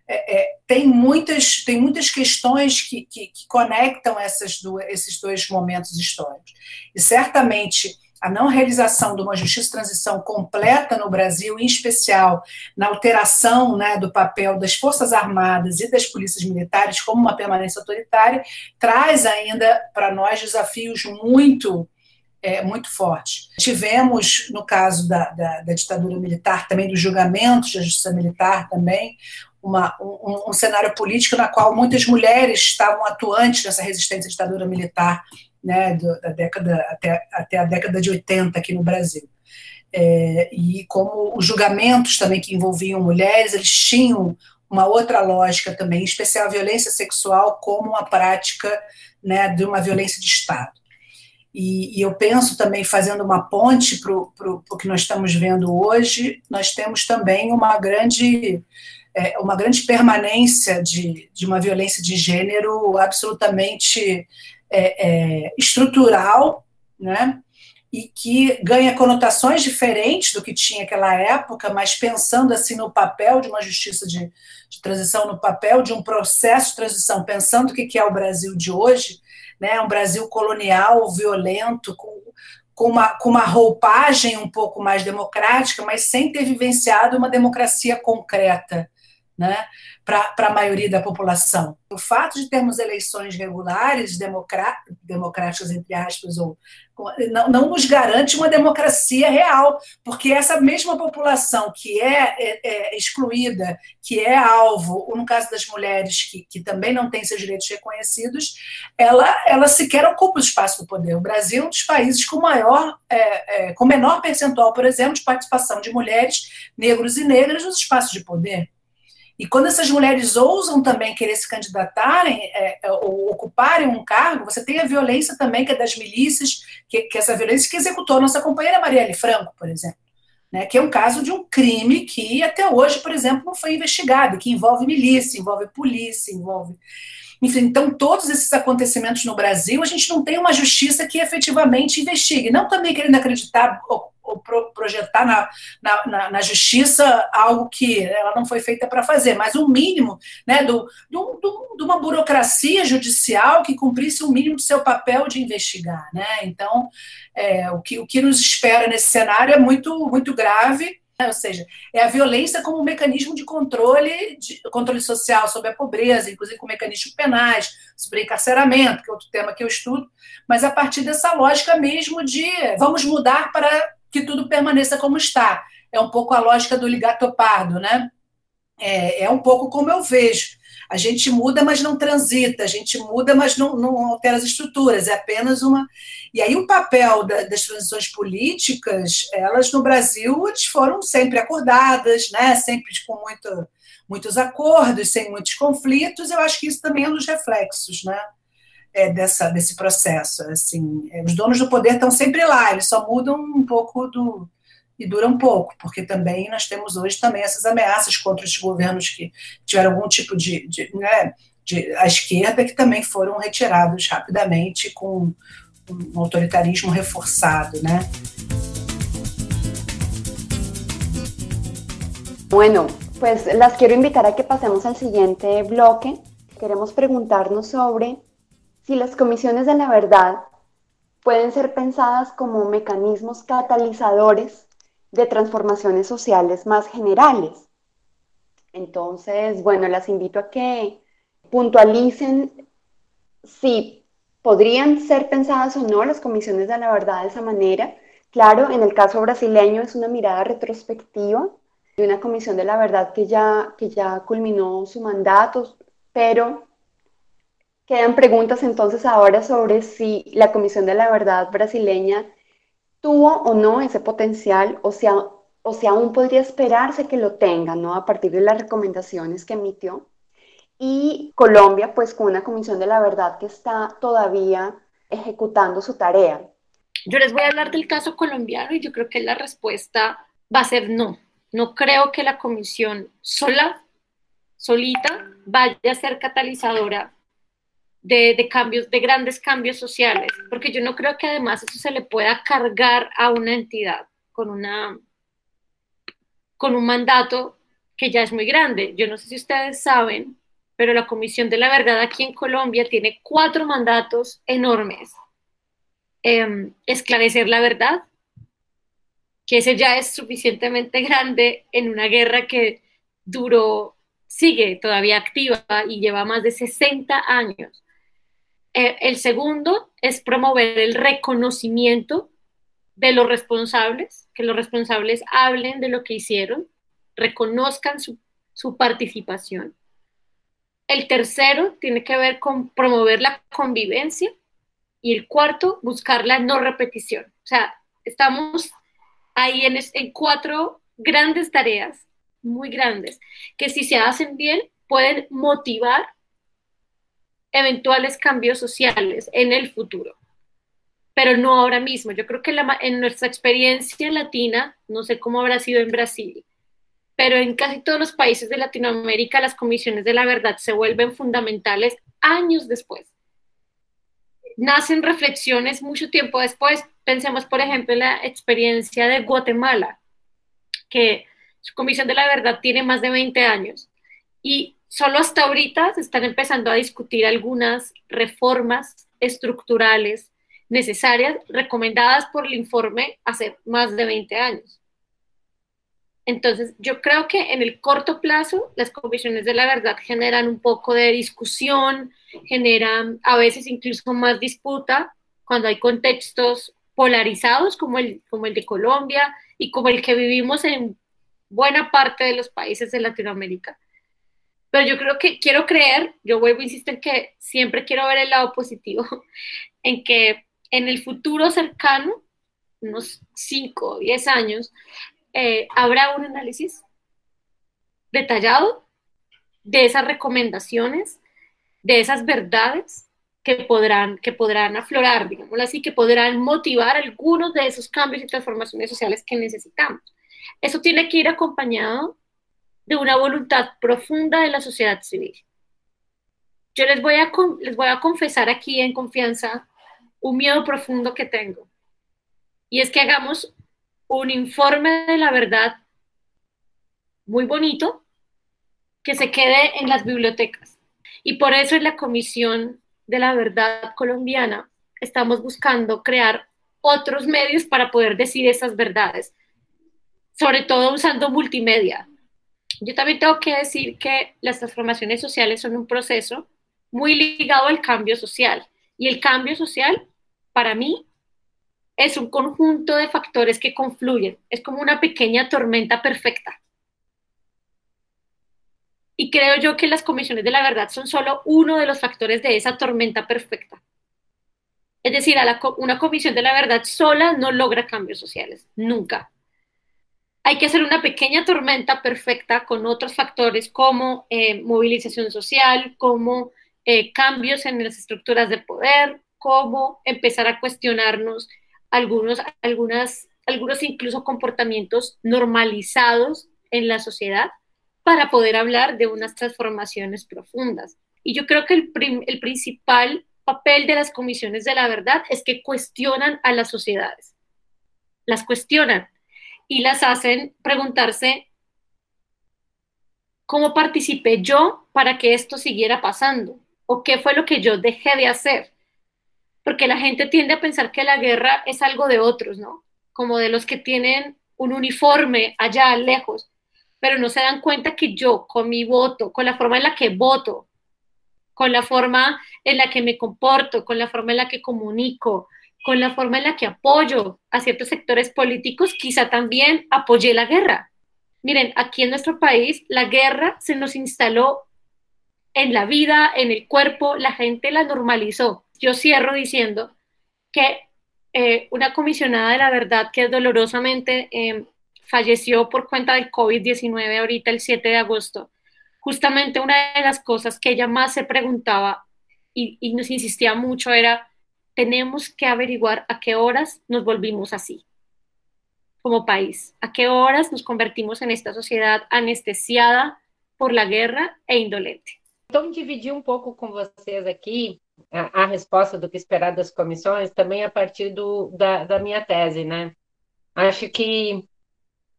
[SPEAKER 7] é, é, tem, muitas, tem muitas questões que, que, que conectam essas duas, esses dois momentos históricos. E certamente a não realização de uma justiça de transição completa no Brasil, em especial na alteração né, do papel das Forças Armadas e das polícias militares como uma permanência autoritária, traz ainda para nós desafios muito é, muito fortes. Tivemos, no caso da, da, da, ditadura militar, também dos julgamentos da justiça militar também, uma, um, um cenário político na qual muitas mulheres estavam atuantes nessa resistência à ditadura militar né, da década até, até a década de 80 aqui no Brasil. É, e como os julgamentos também que envolviam mulheres, eles tinham uma outra lógica também, em especial a violência sexual como uma prática né, de uma violência de Estado. E, e eu penso também, fazendo uma ponte para o que nós estamos vendo hoje, nós temos também uma grande, é, uma grande permanência de, de uma violência de gênero absolutamente é, é, estrutural, né? E que ganha conotações diferentes do que tinha aquela época, mas pensando assim no papel de uma justiça de, de transição, no papel de um processo de transição, pensando o que é o Brasil de hoje, né? Um Brasil colonial, violento, com, com uma, com uma roupagem um pouco mais democrática, mas sem ter vivenciado uma democracia concreta, né? Para a maioria da população. O fato de termos eleições regulares, democráticas, entre aspas, ou, não, não, nos garante uma democracia real, porque essa mesma população que é, é, é excluída, que é alvo, no caso das mulheres, que, que também não tem seus direitos reconhecidos, ela, ela sequer ocupa o espaço do poder. O Brasil é um dos países com maior, é, é com menor percentual, por exemplo, de participação de mulheres, negros e negras nos espaços de poder. E quando essas mulheres ousam também querer se candidatarem é, é, ou ocuparem um cargo, você tem a violência também, que é das milícias, que, que essa violência que executou nossa companheira Marielle Franco, por exemplo. Né, que é um caso de um crime que até hoje, por exemplo, não foi investigado, que envolve milícia, envolve polícia, envolve. Enfim, então, todos esses acontecimentos no Brasil, a gente não tem uma justiça que efetivamente investigue. Não também querendo acreditar pro, projetar na, na, na, na, justiça algo que ela não foi feita para fazer, mas um mínimo né, do, do, do, de uma burocracia judicial que cumprisse o mínimo do seu papel de investigar. Né? Então, é, o, que, o que nos espera nesse cenário é muito, muito grave. Né? Ou seja, é a violência como um mecanismo de controle, de controle social sobre a pobreza, inclusive com mecanismos penais, sobre encarceramento, que é outro tema que eu estudo, mas a partir dessa lógica mesmo de vamos mudar para que tudo permaneça como está. é um pouco a lógica do ligatopardo, né? É, é um pouco como eu vejo. A gente muda, mas não transita, a gente muda, mas não, não altera as estruturas, é apenas uma. E aí o papel da, das transições políticas, elas no Brasil foram sempre acordadas, né? sempre com muito, muitos acordos, sem muitos conflitos, eu acho que isso também é um dos reflexos né? É, dessa, desse processo. Assim, é, os donos do poder estão sempre lá, eles só mudam um pouco do, e dura um pouco, porque também nós temos hoje também essas ameaças contra os governos que tiveram algum tipo de, de, né, de a esquerda que também foram retirados rapidamente com um autoritarismo reforçado, né?
[SPEAKER 3] Bueno, pues las quiero invitar a que pasemos al siguiente bloque. Queremos preguntarnos sobre si las comisiones de la verdad pueden ser pensadas como mecanismos catalizadores de transformaciones sociales más generales. Entonces, bueno, las invito a que puntualicen si podrían ser pensadas o no las comisiones de la verdad de esa manera. Claro, en el caso brasileño es una mirada retrospectiva de una comisión de la verdad que ya, que ya culminó su mandato, pero quedan preguntas entonces ahora sobre si la comisión de la verdad brasileña tuvo o no ese potencial o si, o si aún podría esperarse que lo tenga, ¿no? A partir de las recomendaciones que emitió. Y Colombia, pues con una comisión de la verdad que está todavía ejecutando su tarea.
[SPEAKER 4] Yo les voy a hablar del caso colombiano y yo creo que la respuesta va a ser no. No creo que la comisión sola, solita, vaya a ser catalizadora de, cambios, de grandes cambios sociales, porque yo no creo que además eso se le pueda cargar a una entidad con, una, con un mandato que ya es muy grande. Yo no sé si ustedes saben, pero la Comisión de la Verdad aquí en Colombia tiene cuatro mandatos enormes. Em, esclarecer la verdad, que ese ya es suficientemente grande en una guerra que duró, sigue todavía activa y lleva más de 60 años. Eh, el segundo es promover el reconocimiento de los responsables, que los responsables hablen de lo que hicieron, reconozcan su, participación. El tercero tiene que ver con promover la convivencia y el cuarto, buscar la no repetición. O sea, estamos ahí en cuatro grandes tareas, muy grandes, que si se hacen bien pueden motivar eventuales cambios sociales en el futuro, pero no ahora mismo. Yo creo que en nuestra experiencia latina, no sé cómo habrá sido en Brasil, pero en casi todos los países de Latinoamérica las comisiones de la verdad se vuelven fundamentales años después. Nacen reflexiones mucho tiempo después. Pensemos, por ejemplo, en la experiencia de Guatemala, que su comisión de la verdad tiene más de 20 años. Y solo hasta ahorita se están empezando a discutir algunas reformas estructurales necesarias recomendadas por el informe hace más de 20 años. Entonces, yo creo que en el corto plazo las comisiones de la verdad generan un poco de discusión, generan a veces incluso más disputa cuando hay contextos polarizados como el, como el de Colombia y como el que vivimos en buena parte de los países de Latinoamérica pero yo creo que quiero creer, yo vuelvo a insistir en que siempre quiero ver el lado positivo, en que en el futuro cercano, unos 5 o 10 años, eh, habrá un análisis detallado de esas recomendaciones, de esas verdades que podrán, que podrán aflorar, digámoslo así, que podrán motivar algunos de esos cambios y transformaciones sociales que necesitamos. Eso tiene que ir acompañado de una voluntad profunda de la sociedad civil. Yo les voy a, les voy a confesar aquí en confianza un miedo profundo que tengo. Y es que hagamos un informe de la verdad muy bonito que se quede en las bibliotecas. Y por eso en la Comisión de la Verdad Colombiana estamos buscando crear otros medios para poder decir esas verdades, sobre todo usando multimedia. Yo también tengo que decir que las transformaciones sociales son un proceso muy ligado al cambio social. Y el cambio social, para mí, es un conjunto de factores que confluyen, es como una pequeña tormenta perfecta. Y creo yo que las comisiones de la verdad son solo uno de los factores de esa tormenta perfecta. Es decir, una comisión de la verdad sola no logra cambios sociales, nunca. Hay que hacer una pequeña tormenta perfecta con otros factores como eh, movilización social, como eh, cambios en las estructuras de poder, como empezar a cuestionarnos algunos, algunas, algunos incluso comportamientos normalizados en la sociedad para poder hablar de unas transformaciones profundas. Y yo creo que el, el principal papel de las comisiones de la verdad es que cuestionan a las sociedades, las cuestionan y las hacen preguntarse cómo participé yo para que esto siguiera pasando o qué fue lo que yo dejé de hacer. Porque la gente tiende a pensar que la guerra es algo de otros, ¿no? Como de los que tienen un uniforme allá lejos, pero no se dan cuenta que yo con mi voto, con la forma en la que voto, con la forma en la que me comporto, con la forma en la que comunico, con la forma en la que apoyo a ciertos sectores políticos, quizá también apoyé la guerra. Miren, aquí en nuestro país la guerra se nos instaló en la vida, en el cuerpo, la gente la normalizó. Yo cierro diciendo que eh, una comisionada de la verdad que dolorosamente eh, falleció por cuenta del COVID-19 ahorita el 7 de agosto, justamente una de las cosas que ella más se preguntaba y, nos insistía mucho era, tenemos que averiguar a qué horas nos volvimos así como país, a qué horas nos convertimos en esta sociedad anestesiada por la guerra e indolente.
[SPEAKER 5] Então, dividir um pouco com vocês aqui a, a, resposta do que esperar das comissões, também a partir do, da, da minha tese, né? Acho que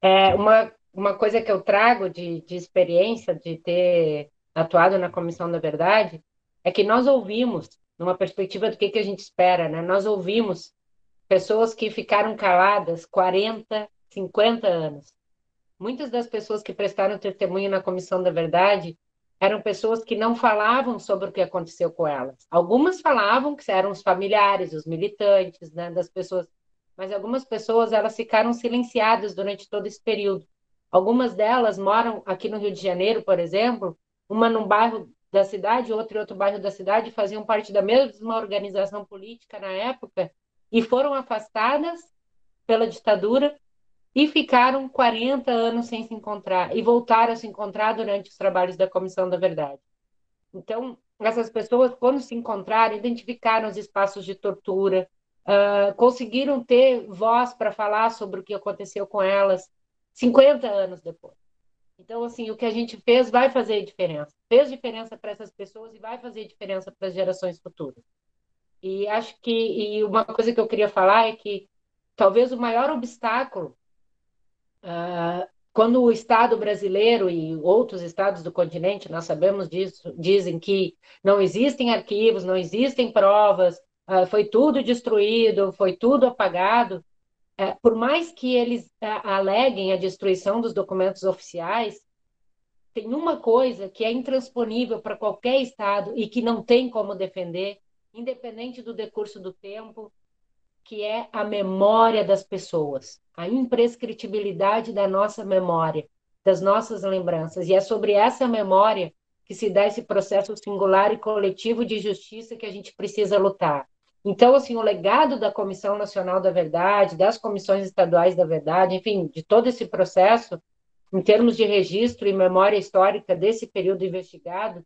[SPEAKER 5] é, uma uma coisa que eu trago de, de experiência de ter atuado na Comissão da Verdade é que nós ouvimos, numa perspectiva do que, que a gente espera, né? Nós ouvimos pessoas que ficaram caladas 40, 50 anos. Muitas das pessoas que prestaram testemunho na Comissão da Verdade eram pessoas que não falavam sobre o que aconteceu com elas. Algumas falavam que eram os familiares, os militantes, né, das pessoas, mas algumas pessoas elas ficaram silenciadas durante todo esse período. Algumas delas moram aqui no Rio de Janeiro, por exemplo, uma num bairro da cidade, outra em outro bairro da cidade, faziam parte da mesma organização política na época e foram afastadas pela ditadura e ficaram 40 anos sem se encontrar e voltaram a se encontrar durante os trabalhos da Comissão da Verdade. Então, essas pessoas, quando se encontraram, identificaram os espaços de tortura, uh, conseguiram ter voz para falar sobre o que aconteceu com elas, 50 anos depois. Então, assim, o que a gente fez vai fazer diferença. Fez diferença para essas pessoas e vai fazer diferença para as gerações futuras. E acho que e uma coisa que eu queria falar é que talvez o maior obstáculo, uh, quando o Estado brasileiro e outros estados do continente, nós sabemos disso, dizem que não existem arquivos, não existem provas, uh, foi tudo destruído, foi tudo apagado. É, por mais que eles é, aleguem a destruição dos documentos oficiais, tem uma coisa que é intransponível para qualquer Estado e que não tem como defender, independente do decurso do tempo, que é a memória das pessoas, a imprescritibilidade da nossa memória, das nossas lembranças. E é sobre essa memória que se dá esse processo singular e coletivo de justiça que a gente precisa lutar. Então, assim, o legado da Comissão Nacional da Verdade, das comissões estaduais da verdade, enfim, de todo esse processo, em termos de registro e memória histórica desse período investigado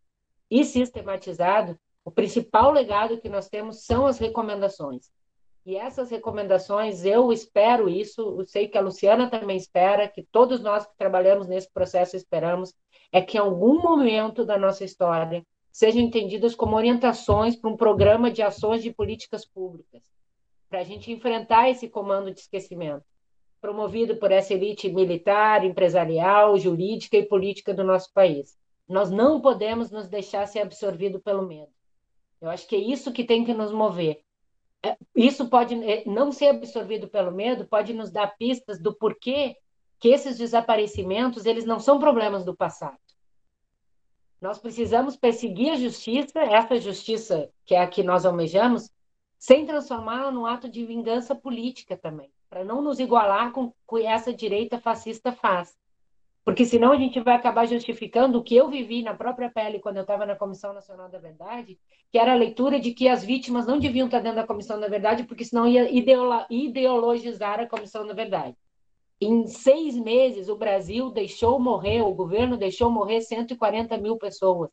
[SPEAKER 5] e sistematizado, o principal legado que nós temos são as recomendações. E essas recomendações, eu espero isso, eu sei que a Luciana também espera, que todos nós que trabalhamos nesse processo esperamos, é que em algum momento da nossa história sejam entendidas como orientações para um programa de ações de políticas públicas, para a gente enfrentar esse comando de esquecimento, promovido por essa elite militar, empresarial, jurídica e política do nosso país. Nós não podemos nos deixar ser absorvido pelo medo. Eu acho que é isso que tem que nos mover. É, isso pode é, não ser absorvido pelo medo, pode nos dar pistas do porquê que esses desaparecimentos eles não são problemas do passado nós precisamos perseguir a justiça, essa justiça que é a que nós almejamos, sem transformá-la num ato de vingança política também, para não nos igualar com o que essa direita fascista faz. Porque senão a gente vai acabar justificando o que eu vivi na própria pele quando eu estava na Comissão Nacional da Verdade, que era a leitura de que as vítimas não deviam estar dentro da Comissão da Verdade, porque senão ia ideologizar a Comissão da Verdade. Em seis meses, o Brasil deixou morrer, o governo deixou morrer 140 mil pessoas.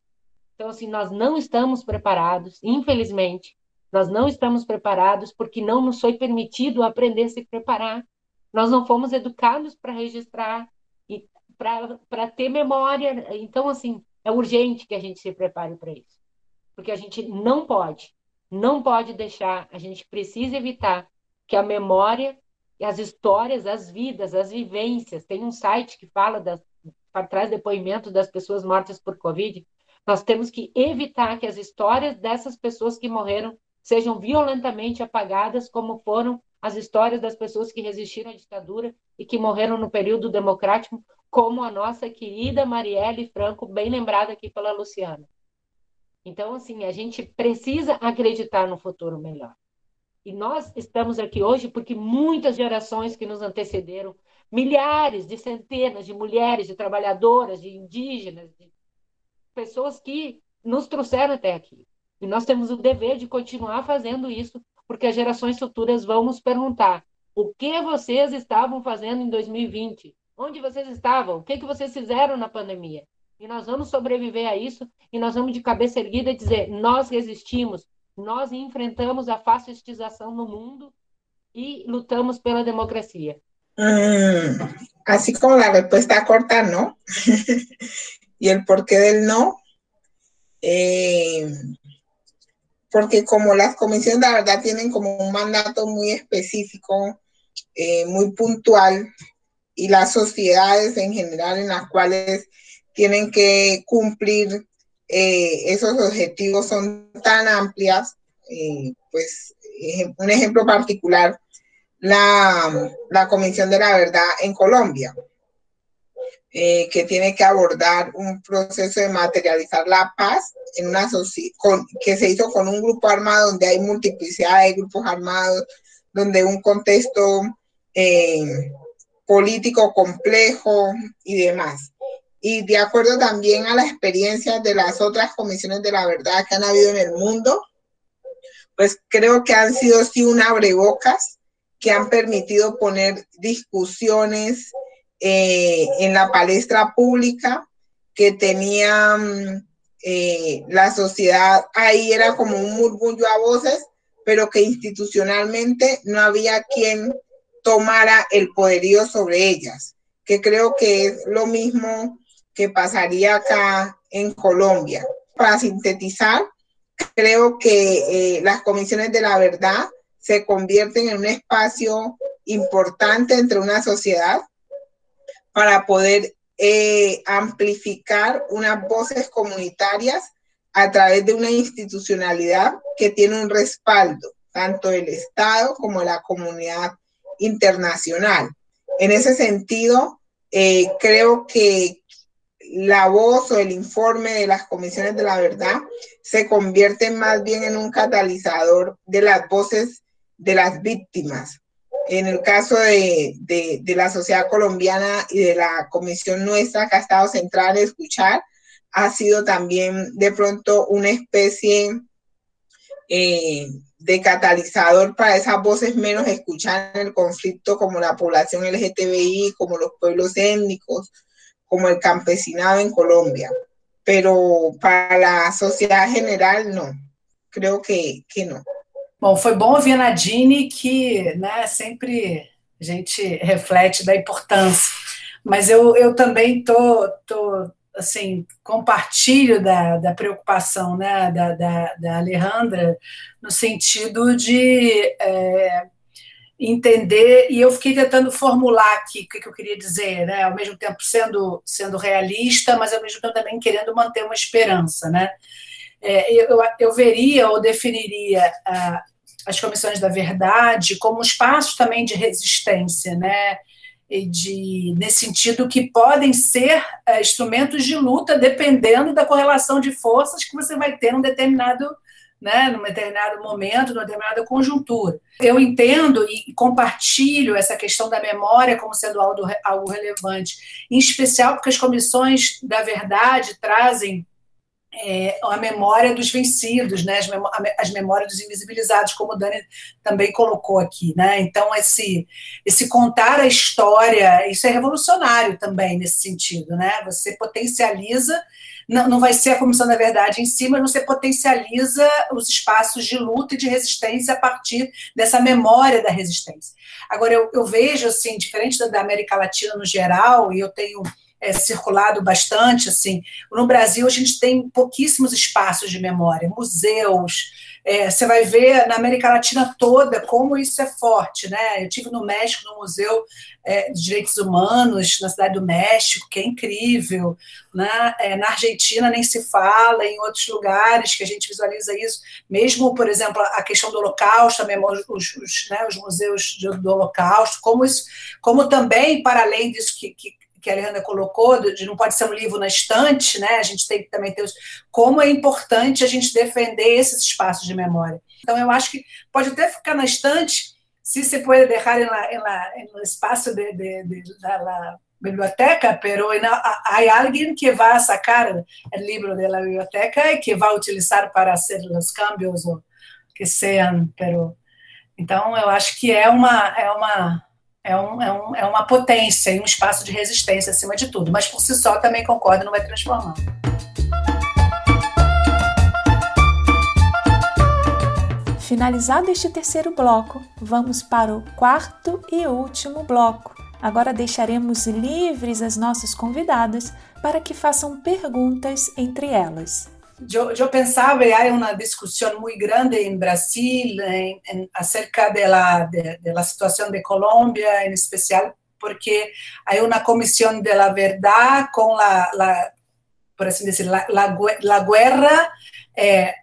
[SPEAKER 5] Então, assim, nós não estamos preparados, infelizmente, nós não estamos preparados porque não nos foi permitido aprender a se preparar. Nós não fomos educados para registrar e para ter memória. Então, assim, é urgente que a gente se prepare para isso. Porque a gente não pode, não pode deixar, a gente precisa evitar que a memória as histórias, as vidas, as vivências. Tem um site que fala das, traz depoimento das pessoas mortas por Covid. Nós temos que evitar que as histórias dessas pessoas que morreram sejam violentamente apagadas, como foram as histórias das pessoas que resistiram à ditadura e que morreram no período democrático, como a nossa querida Marielle Franco, bem lembrada aqui pela Luciana. Então, assim, a gente precisa acreditar no futuro melhor. E nós estamos aqui hoje porque muitas gerações que nos antecederam, milhares de centenas de mulheres, de trabalhadoras, de indígenas, de pessoas que nos trouxeram até aqui. E nós temos o dever de continuar fazendo isso, porque as gerações futuras vão nos perguntar: o que vocês estavam fazendo em 2020? Onde vocês estavam? O que, que vocês fizeram na pandemia? E nós vamos sobreviver a isso e nós vamos de cabeça erguida dizer: nós resistimos, nós enfrentamos a fascistização no mundo y lutamos pela democracia.
[SPEAKER 6] Mm, así como la respuesta corta, no. y el porqué del no. Eh, porque como las comisiones la verdad tienen como un mandato muy específico, eh, muy puntual, y las sociedades en general en las cuales tienen que cumplir eh, esos objetivos son tan amplias, eh, pues un ejemplo particular, la, la, Comisión de la Verdad en Colombia, eh, que tiene que abordar un proceso de materializar la paz en una con, que se hizo con un grupo armado donde hay multiplicidad de grupos armados, donde un contexto político complejo y demás y de acuerdo también a la experiencia de las otras comisiones de la verdad que han habido en el mundo, pues creo que han sido sí un abrebocas que han permitido poner discusiones eh, en la palestra pública que tenían eh, la sociedad. Ahí era como un murmullo a voces, pero que institucionalmente no había quien tomara el poderío sobre ellas, que creo que es lo mismo que pasaría acá en Colombia. Para sintetizar, creo que eh, las comisiones de la verdad se convierten en un espacio importante entre una sociedad para poder eh, amplificar unas voces comunitarias a través de una institucionalidad que tiene un respaldo, tanto del Estado como de la comunidad internacional. En ese sentido, eh, creo que, la voz o el informe de las comisiones de la verdad se convierte más bien en un catalizador de las voces de las víctimas. En el caso de, de, la sociedad colombiana y de la comisión nuestra que ha estado centrada en escuchar, ha sido también de pronto una especie eh, de catalizador para esas voces menos escuchadas en el conflicto, como la población LGTBI, como los pueblos étnicos, como el campesinado en Colombia, pero para la sociedade general, não. Creio que, que não.
[SPEAKER 7] Bom, foi bom ouvir a Nadine, que né, sempre a gente reflete da importância. Mas eu, eu também tô, tô assim, compartilho da, da preocupação né, da, da, da Alejandra, no sentido de é, entender, e eu fiquei tentando formular aqui o que, eu queria dizer, né? ao mesmo tempo sendo, sendo realista, mas ao mesmo tempo também querendo manter uma esperança. Né? É, eu, eu veria ou definiria as comissões da verdade como espaços também de resistência, né? E de, nesse sentido que podem ser é, instrumentos de luta dependendo da correlação de forças que você vai ter num determinado né, num determinado momento, numa determinada conjuntura. Eu entendo e compartilho essa questão da memória como sendo algo, algo relevante, em especial porque as comissões da verdade trazem é, a memória dos vencidos, né, as, as, memórias dos invisibilizados, como o Dani também colocou aqui. Né? Então, esse, esse contar a história, isso é revolucionário também nesse sentido. Né? Você potencializa, não, não vai ser a Comissão da Verdade em si, mas você potencializa os espaços de luta e de resistência a partir dessa memória da resistência. Agora, eu, eu vejo, assim, diferente da América Latina no geral, e eu tenho é, circulado bastante, assim, no Brasil a gente tem pouquíssimos espaços de memória, museus, é, você vai ver na América Latina toda como isso é forte, né? Eu tive no México, no Museu é, de Direitos Humanos, na cidade do México, que é incrível, né? É, na Argentina nem se fala, em outros lugares que a gente visualiza isso, mesmo, por exemplo, a questão do Holocausto, os, os, né, os museus do Holocausto, como, isso, como também, para além disso que, que que a Alejandra colocou, de não pode ser um livro na estante, né? A gente tem que também ter os, como é importante a gente defender esses espaços de memória. Então, eu acho que pode até ficar na estante, se se pode deixar no espaço de, de, de, da biblioteca, pero há alguém que vai sacar o livro da biblioteca e que vai utilizar para fazer os cambios ou que sejam, pero então eu acho que é uma é uma é, um, é, um, é uma potência e um espaço de resistência acima de tudo, mas por si só também concordo, não vai transformar.
[SPEAKER 1] Finalizado este terceiro bloco, vamos para o quarto e último bloco. Agora deixaremos livres as nossas convidadas para que façam perguntas entre elas.
[SPEAKER 7] Yo, yo pensaba, hay una discusión muy grande en Brasil acerca de de, situación de Colombia, en especial porque hay una comisión de la verdad con la, por así decir, la, guerra eh,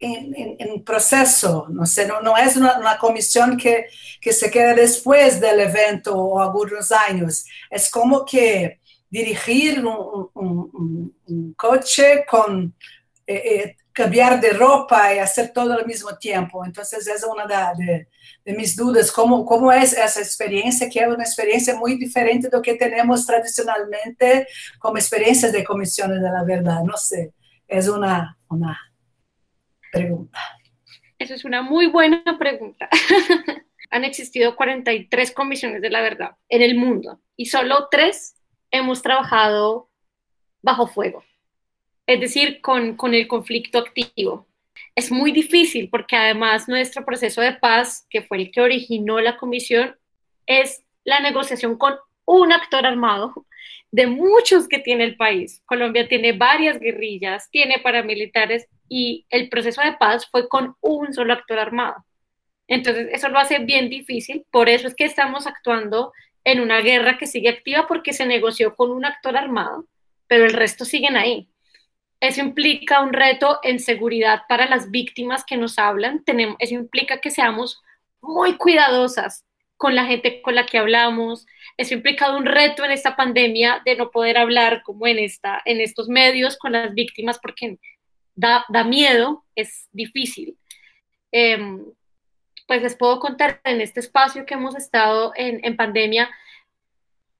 [SPEAKER 7] en, proceso, no, sé, no, no es una, comisión que, que se queda después del evento o algunos años, es como que dirigir un coche con eh, eh, cambiar de ropa y hacer todo al mismo tiempo. Entonces, es una de, de, mis dudas, ¿cómo, ¿cómo es esa experiencia? Que es una experiencia muy diferente de lo que tenemos tradicionalmente como experiencias de comisiones de la verdad. No sé, es una, una pregunta.
[SPEAKER 4] Eso es una muy buena pregunta. Han existido 43 comisiones de la verdad en el mundo y solo tres hemos trabajado bajo fuego es decir, con, el conflicto activo. Es muy difícil porque además nuestro proceso de paz, que fue el que originó la comisión, es la negociación con un actor armado de muchos que tiene el país. Colombia tiene varias guerrillas, tiene paramilitares y el proceso de paz fue con un solo actor armado. Entonces, eso lo hace bien difícil. Por eso es que estamos actuando en una guerra que sigue activa porque se negoció con un actor armado, pero el resto siguen ahí. Eso implica un reto en seguridad para las víctimas que nos hablan. Tenemos, eso implica que seamos muy cuidadosas con la gente con la que hablamos. Eso implica un reto en esta pandemia de no poder hablar como en, esta, en estos medios con las víctimas porque da, da miedo, es difícil. Em, pues les puedo contar en este espacio que hemos estado en, en pandemia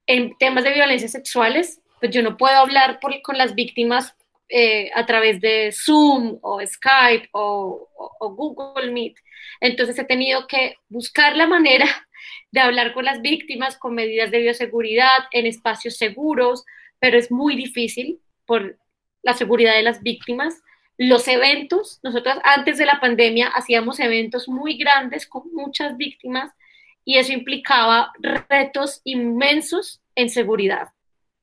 [SPEAKER 4] en temas de violencia sexuales, pues yo no puedo hablar por, con las víctimas eh, a través de Zoom o Skype o, o, Google Meet. Entonces he tenido que buscar la manera de hablar con las víctimas con medidas de bioseguridad en espacios seguros, pero es muy difícil por la seguridad de las víctimas. Los eventos, nosotros antes de la pandemia hacíamos eventos muy grandes con muchas víctimas y eso implicaba retos inmensos en seguridad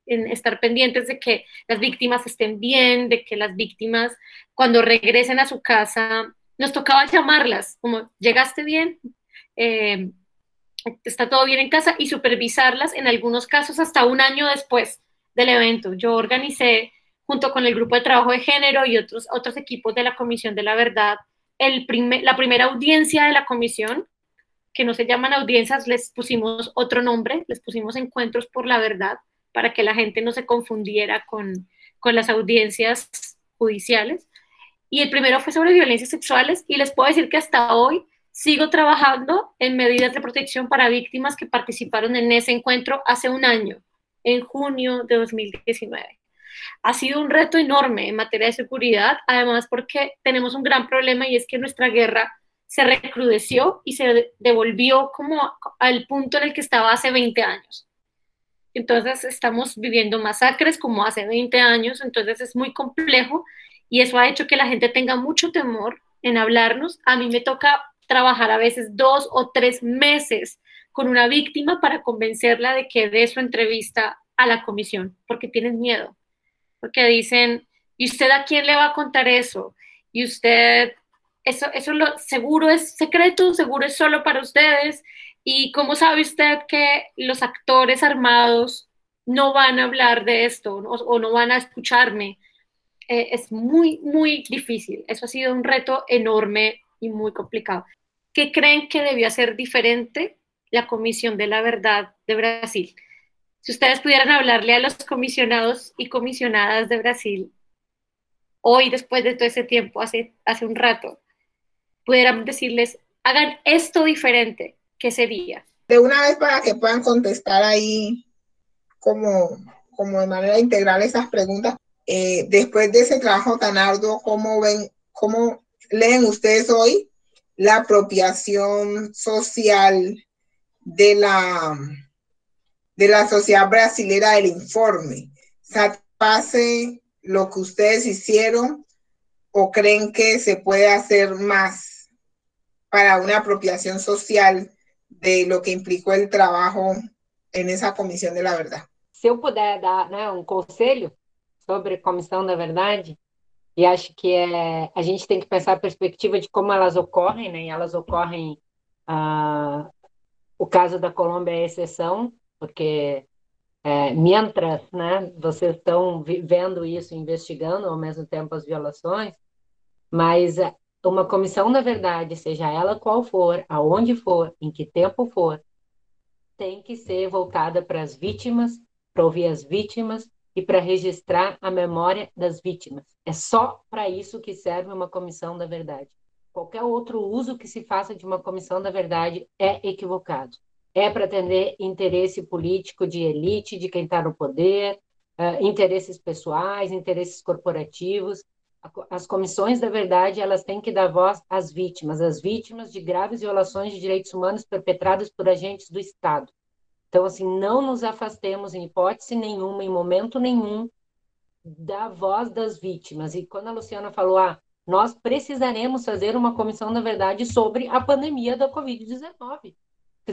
[SPEAKER 4] en estar pendientes de que las víctimas estén bien, de que las víctimas cuando regresen a su casa, nos tocaba llamarlas, como, ¿llegaste bien? Eh, ¿Está todo bien en casa? Y supervisarlas en algunos casos hasta un año después del evento. Yo organicé junto con el grupo de trabajo de género y otros, otros equipos de la Comisión de la Verdad el la primera audiencia de la comisión, que no se llaman audiencias, les pusimos otro nombre, les pusimos encuentros por la verdad, para que la gente no se confundiera con, con las audiencias judiciales. y el primero fue sobre violencias sexuales y les puedo decir que hasta hoy sigo trabajando en medidas de protección para víctimas que participaron en ese encuentro hace un año, en junio de 2019. Ha sido un reto enorme en materia de seguridad, además porque tenemos un gran problema y es que nuestra guerra se recrudeció y se devolvió como al punto en el que estaba hace 20 años. Entonces estamos viviendo masacres como hace 20 años, entonces es muy complejo y eso ha hecho que la gente tenga mucho temor en hablarnos. A mí me toca trabajar a veces dos o tres meses con una víctima para convencerla de que dé su entrevista a la comisión, porque tienen miedo, porque dicen, ¿y usted a quién le va a contar eso? Y usted, eso, eso lo, seguro es secreto, seguro es solo para ustedes. ¿Y cómo sabe usted que los actores armados no van a hablar de esto o no van a escucharme? Eh, es muy, muy difícil. Eso ha sido un reto enorme y muy complicado. ¿Qué creen que debió hacer diferente la Comisión de la Verdad de Brasil? Si ustedes pudieran hablarle a los comisionados y comisionadas de Brasil hoy, después de todo ese tiempo, hace, hace un rato, pudieran decirles, hagan esto diferente, ¿qué sería?
[SPEAKER 6] De una vez para que puedan contestar ahí como, como de manera integral esas preguntas, eh, después de ese trabajo tan arduo, ¿cómo ven, cómo leen ustedes hoy la apropiación social de la, de la sociedad brasilera del informe? ¿Satisface lo que ustedes hicieron o creen que se puede hacer más para una apropiación social de lo que implicó el trabajo en esa comisión de la verdad?
[SPEAKER 5] Si yo puder dar un consejo sobre Comissão da Verdade, e acho que é, a gente tem que pensar a perspectiva de como elas ocorrem, né? E elas ocorrem. Ah, o caso da Colômbia é exceção, porque é, mientras né, vocês estão vendo isso, investigando ao mesmo tempo as violações, mas é, uma comissão da verdade, seja ela qual for, aonde for, em que tempo for, tem que ser voltada para as vítimas, para ouvir as vítimas, e para registrar a memória das vítimas. É só para isso que serve uma comissão da verdade. Qualquer outro uso que se faça de uma comissão da verdade é equivocado. É para atender interesse político de elite, de quem está no poder, uh, interesses pessoais, interesses corporativos. As comissões da verdade elas têm que dar voz às vítimas, às vítimas de graves violações de direitos humanos perpetradas por agentes do Estado. Então, assim, não nos afastemos em hipótese nenhuma, em momento nenhum, da voz das vítimas. E quando a Luciana falou, ah, nós precisaremos fazer uma comissão, na verdade, sobre a pandemia da Covid-19.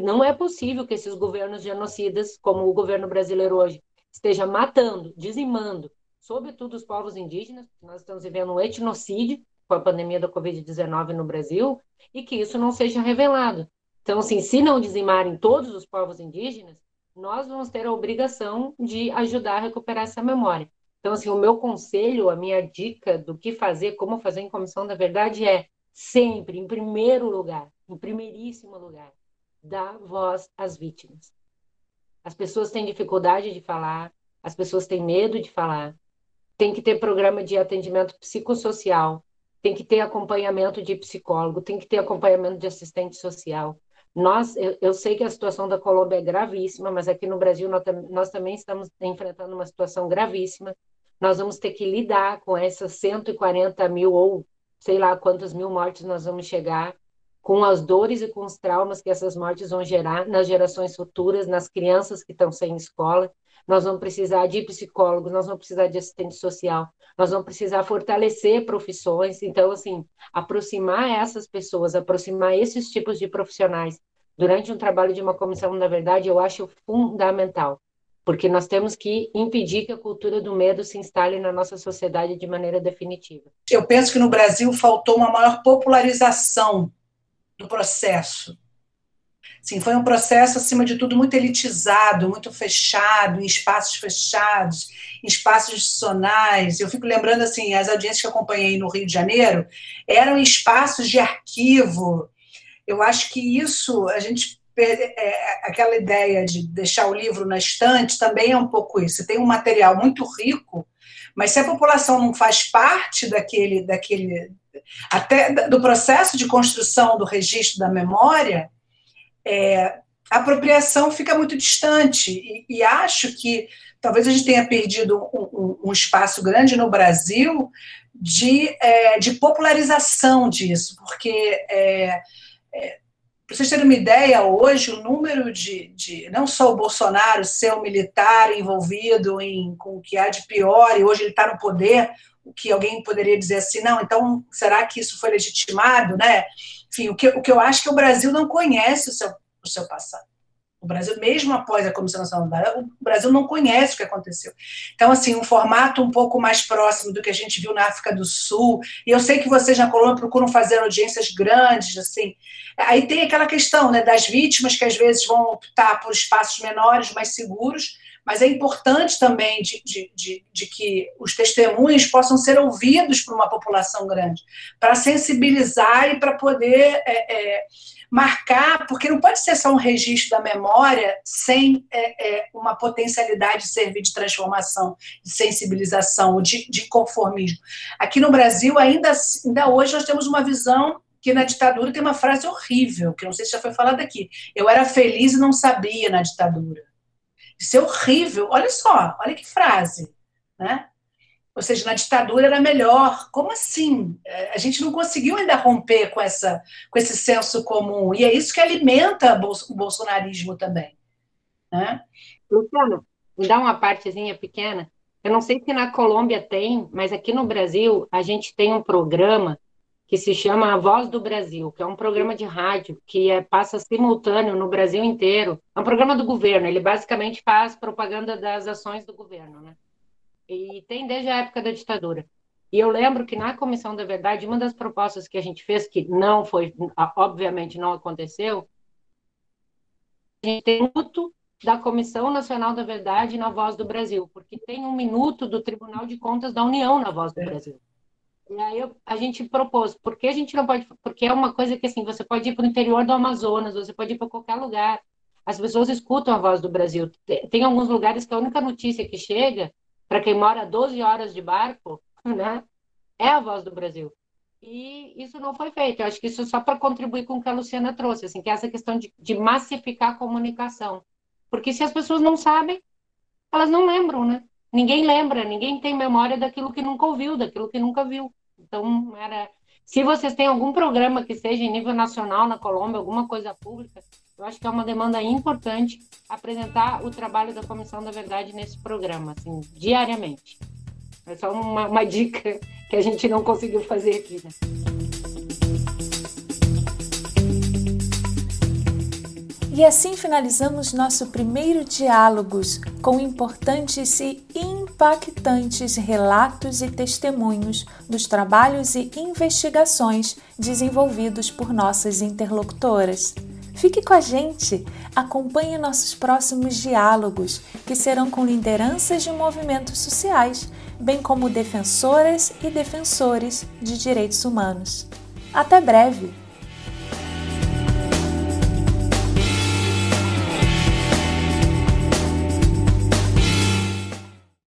[SPEAKER 5] Não é possível que esses governos genocidas, como o governo brasileiro hoje, esteja matando, dizimando, sobretudo os povos indígenas, nós estamos vivendo um etnocídio com a pandemia da Covid-19 no Brasil, e que isso não seja revelado. Então, assim, se não dizimarem todos os povos indígenas, nós vamos ter a obrigação de ajudar a recuperar essa memória. Então, assim, o meu conselho, a minha dica do que fazer, como fazer em comissão da verdade é sempre, em primeiro lugar, em primeiríssimo lugar, dar voz às vítimas. As pessoas têm dificuldade de falar, as pessoas têm medo de falar. Tem que ter programa de atendimento psicossocial, tem que ter acompanhamento de psicólogo, tem que ter acompanhamento de assistente social. Nós, eu, eu, sei que a situação da Colômbia é gravíssima, mas aqui no Brasil nós, nós, também estamos enfrentando uma situação gravíssima. Nós vamos ter que lidar com essas 140 mil ou sei lá quantas mil mortes nós vamos chegar, com as dores e com os traumas que essas mortes vão gerar nas gerações futuras, nas crianças que estão sem escola. Nós vamos precisar de psicólogos, nós vamos precisar de assistente social, nós vamos precisar fortalecer profissões. Então, assim, aproximar essas pessoas, aproximar esses tipos de profissionais durante um trabalho de uma comissão, na verdade, eu acho fundamental, porque nós temos que impedir que a cultura do medo se instale na nossa sociedade de maneira definitiva.
[SPEAKER 7] Eu penso que no Brasil faltou uma maior popularização do processo Sim, foi um processo, acima de tudo, muito elitizado, muito fechado, em espaços fechados, em espaços institucionais. Eu fico lembrando, assim, as audiências que acompanhei no Rio de Janeiro eram espaços de arquivo. Eu acho que isso, a gente é, aquela ideia de deixar o livro na estante também é um pouco isso. Você tem um material muito rico, mas se a população não faz parte daquele, daquele até do processo de construção do registro da memória, é, a apropriação fica muito distante. E, e, acho que talvez a gente tenha perdido um, um, um espaço grande no Brasil de, é, de popularização disso, porque é, é para vocês terem uma ideia, hoje o número de, de, não só o Bolsonaro ser um militar envolvido em, com o que há de pior, e hoje ele está no poder, o que alguém poderia dizer assim, não, então será que isso foi legitimado, né? Enfim, o que, o que eu acho que o Brasil não conhece o seu, o seu passado. O Brasil, mesmo após a Comissão Nacional do o Brasil não conhece o que aconteceu. Então, assim, um formato um pouco mais próximo do que a gente viu na África do Sul, e eu sei que vocês na Colômbia procuram fazer audiências grandes, assim. Aí tem aquela questão né, das vítimas que às vezes vão optar por espaços menores, mais seguros, mas é importante também de, de, de, de, que os testemunhos possam ser ouvidos por uma população grande, para sensibilizar e para poder é, é, marcar, porque não pode ser só um registro da memória sem é, é, uma potencialidade de servir de transformação, de sensibilização, de, de conformismo. Aqui no Brasil, ainda, ainda hoje, nós temos uma visão que na ditadura tem uma frase horrível, que não sei se já foi falada aqui. Eu era feliz e não sabia na ditadura. Isso é horrível. Olha só, olha que frase. Né? ou seja, na ditadura era melhor. Como assim? É, a gente não conseguiu ainda romper com, essa, com esse senso comum. E é isso que alimenta o bolsonarismo também. Né?
[SPEAKER 5] Luciana, me dá uma partezinha pequena. Eu não sei se na Colômbia tem, mas aqui no Brasil a gente tem um programa que se chama A Voz do Brasil, que é um programa de rádio que é, passa simultâneo no Brasil inteiro. É um programa do governo, ele basicamente faz propaganda das ações do governo, né? e tem desde a época da ditadura. E eu lembro que na Comissão da Verdade, uma das propostas que a gente fez, que não foi, obviamente não aconteceu, a gente tem um minuto da Comissão Nacional da Verdade na Voz do Brasil, porque tem um minuto do Tribunal de Contas da União na Voz do Brasil. E aí eu, a gente propôs, porque a gente não pode, porque é uma coisa que assim, você pode ir para o interior do Amazonas, você pode ir para qualquer lugar. As pessoas escutam a Voz do Brasil. Tem alguns lugares que a única notícia que chega para quem mora 12 horas de barco, né, é a voz do Brasil. E isso não foi feito. Eu acho que isso só para contribuir com o que a Luciana trouxe, assim, que é essa questão de, de massificar a comunicação. Porque se as pessoas não sabem, elas não lembram, né? Ninguém lembra, ninguém tem memória daquilo que nunca ouviu, daquilo que nunca viu. Então, era. Se vocês têm algum programa que seja em nível nacional na Colômbia, alguma coisa pública, eu acho que é uma demanda importante apresentar o trabalho da Comissão da Verdade nesse programa, assim, diariamente. É só uma, uma dica que a gente não conseguiu fazer aqui, né?
[SPEAKER 1] E assim finalizamos nosso primeiro Diálogos com importantes e impactantes relatos e testemunhos dos trabalhos e investigações desenvolvidos por nossas interlocutoras. Fique com a gente, acompanhe nossos próximos diálogos, que serão com lideranças de movimentos sociais, bem como defensoras e defensores de direitos humanos. Até breve!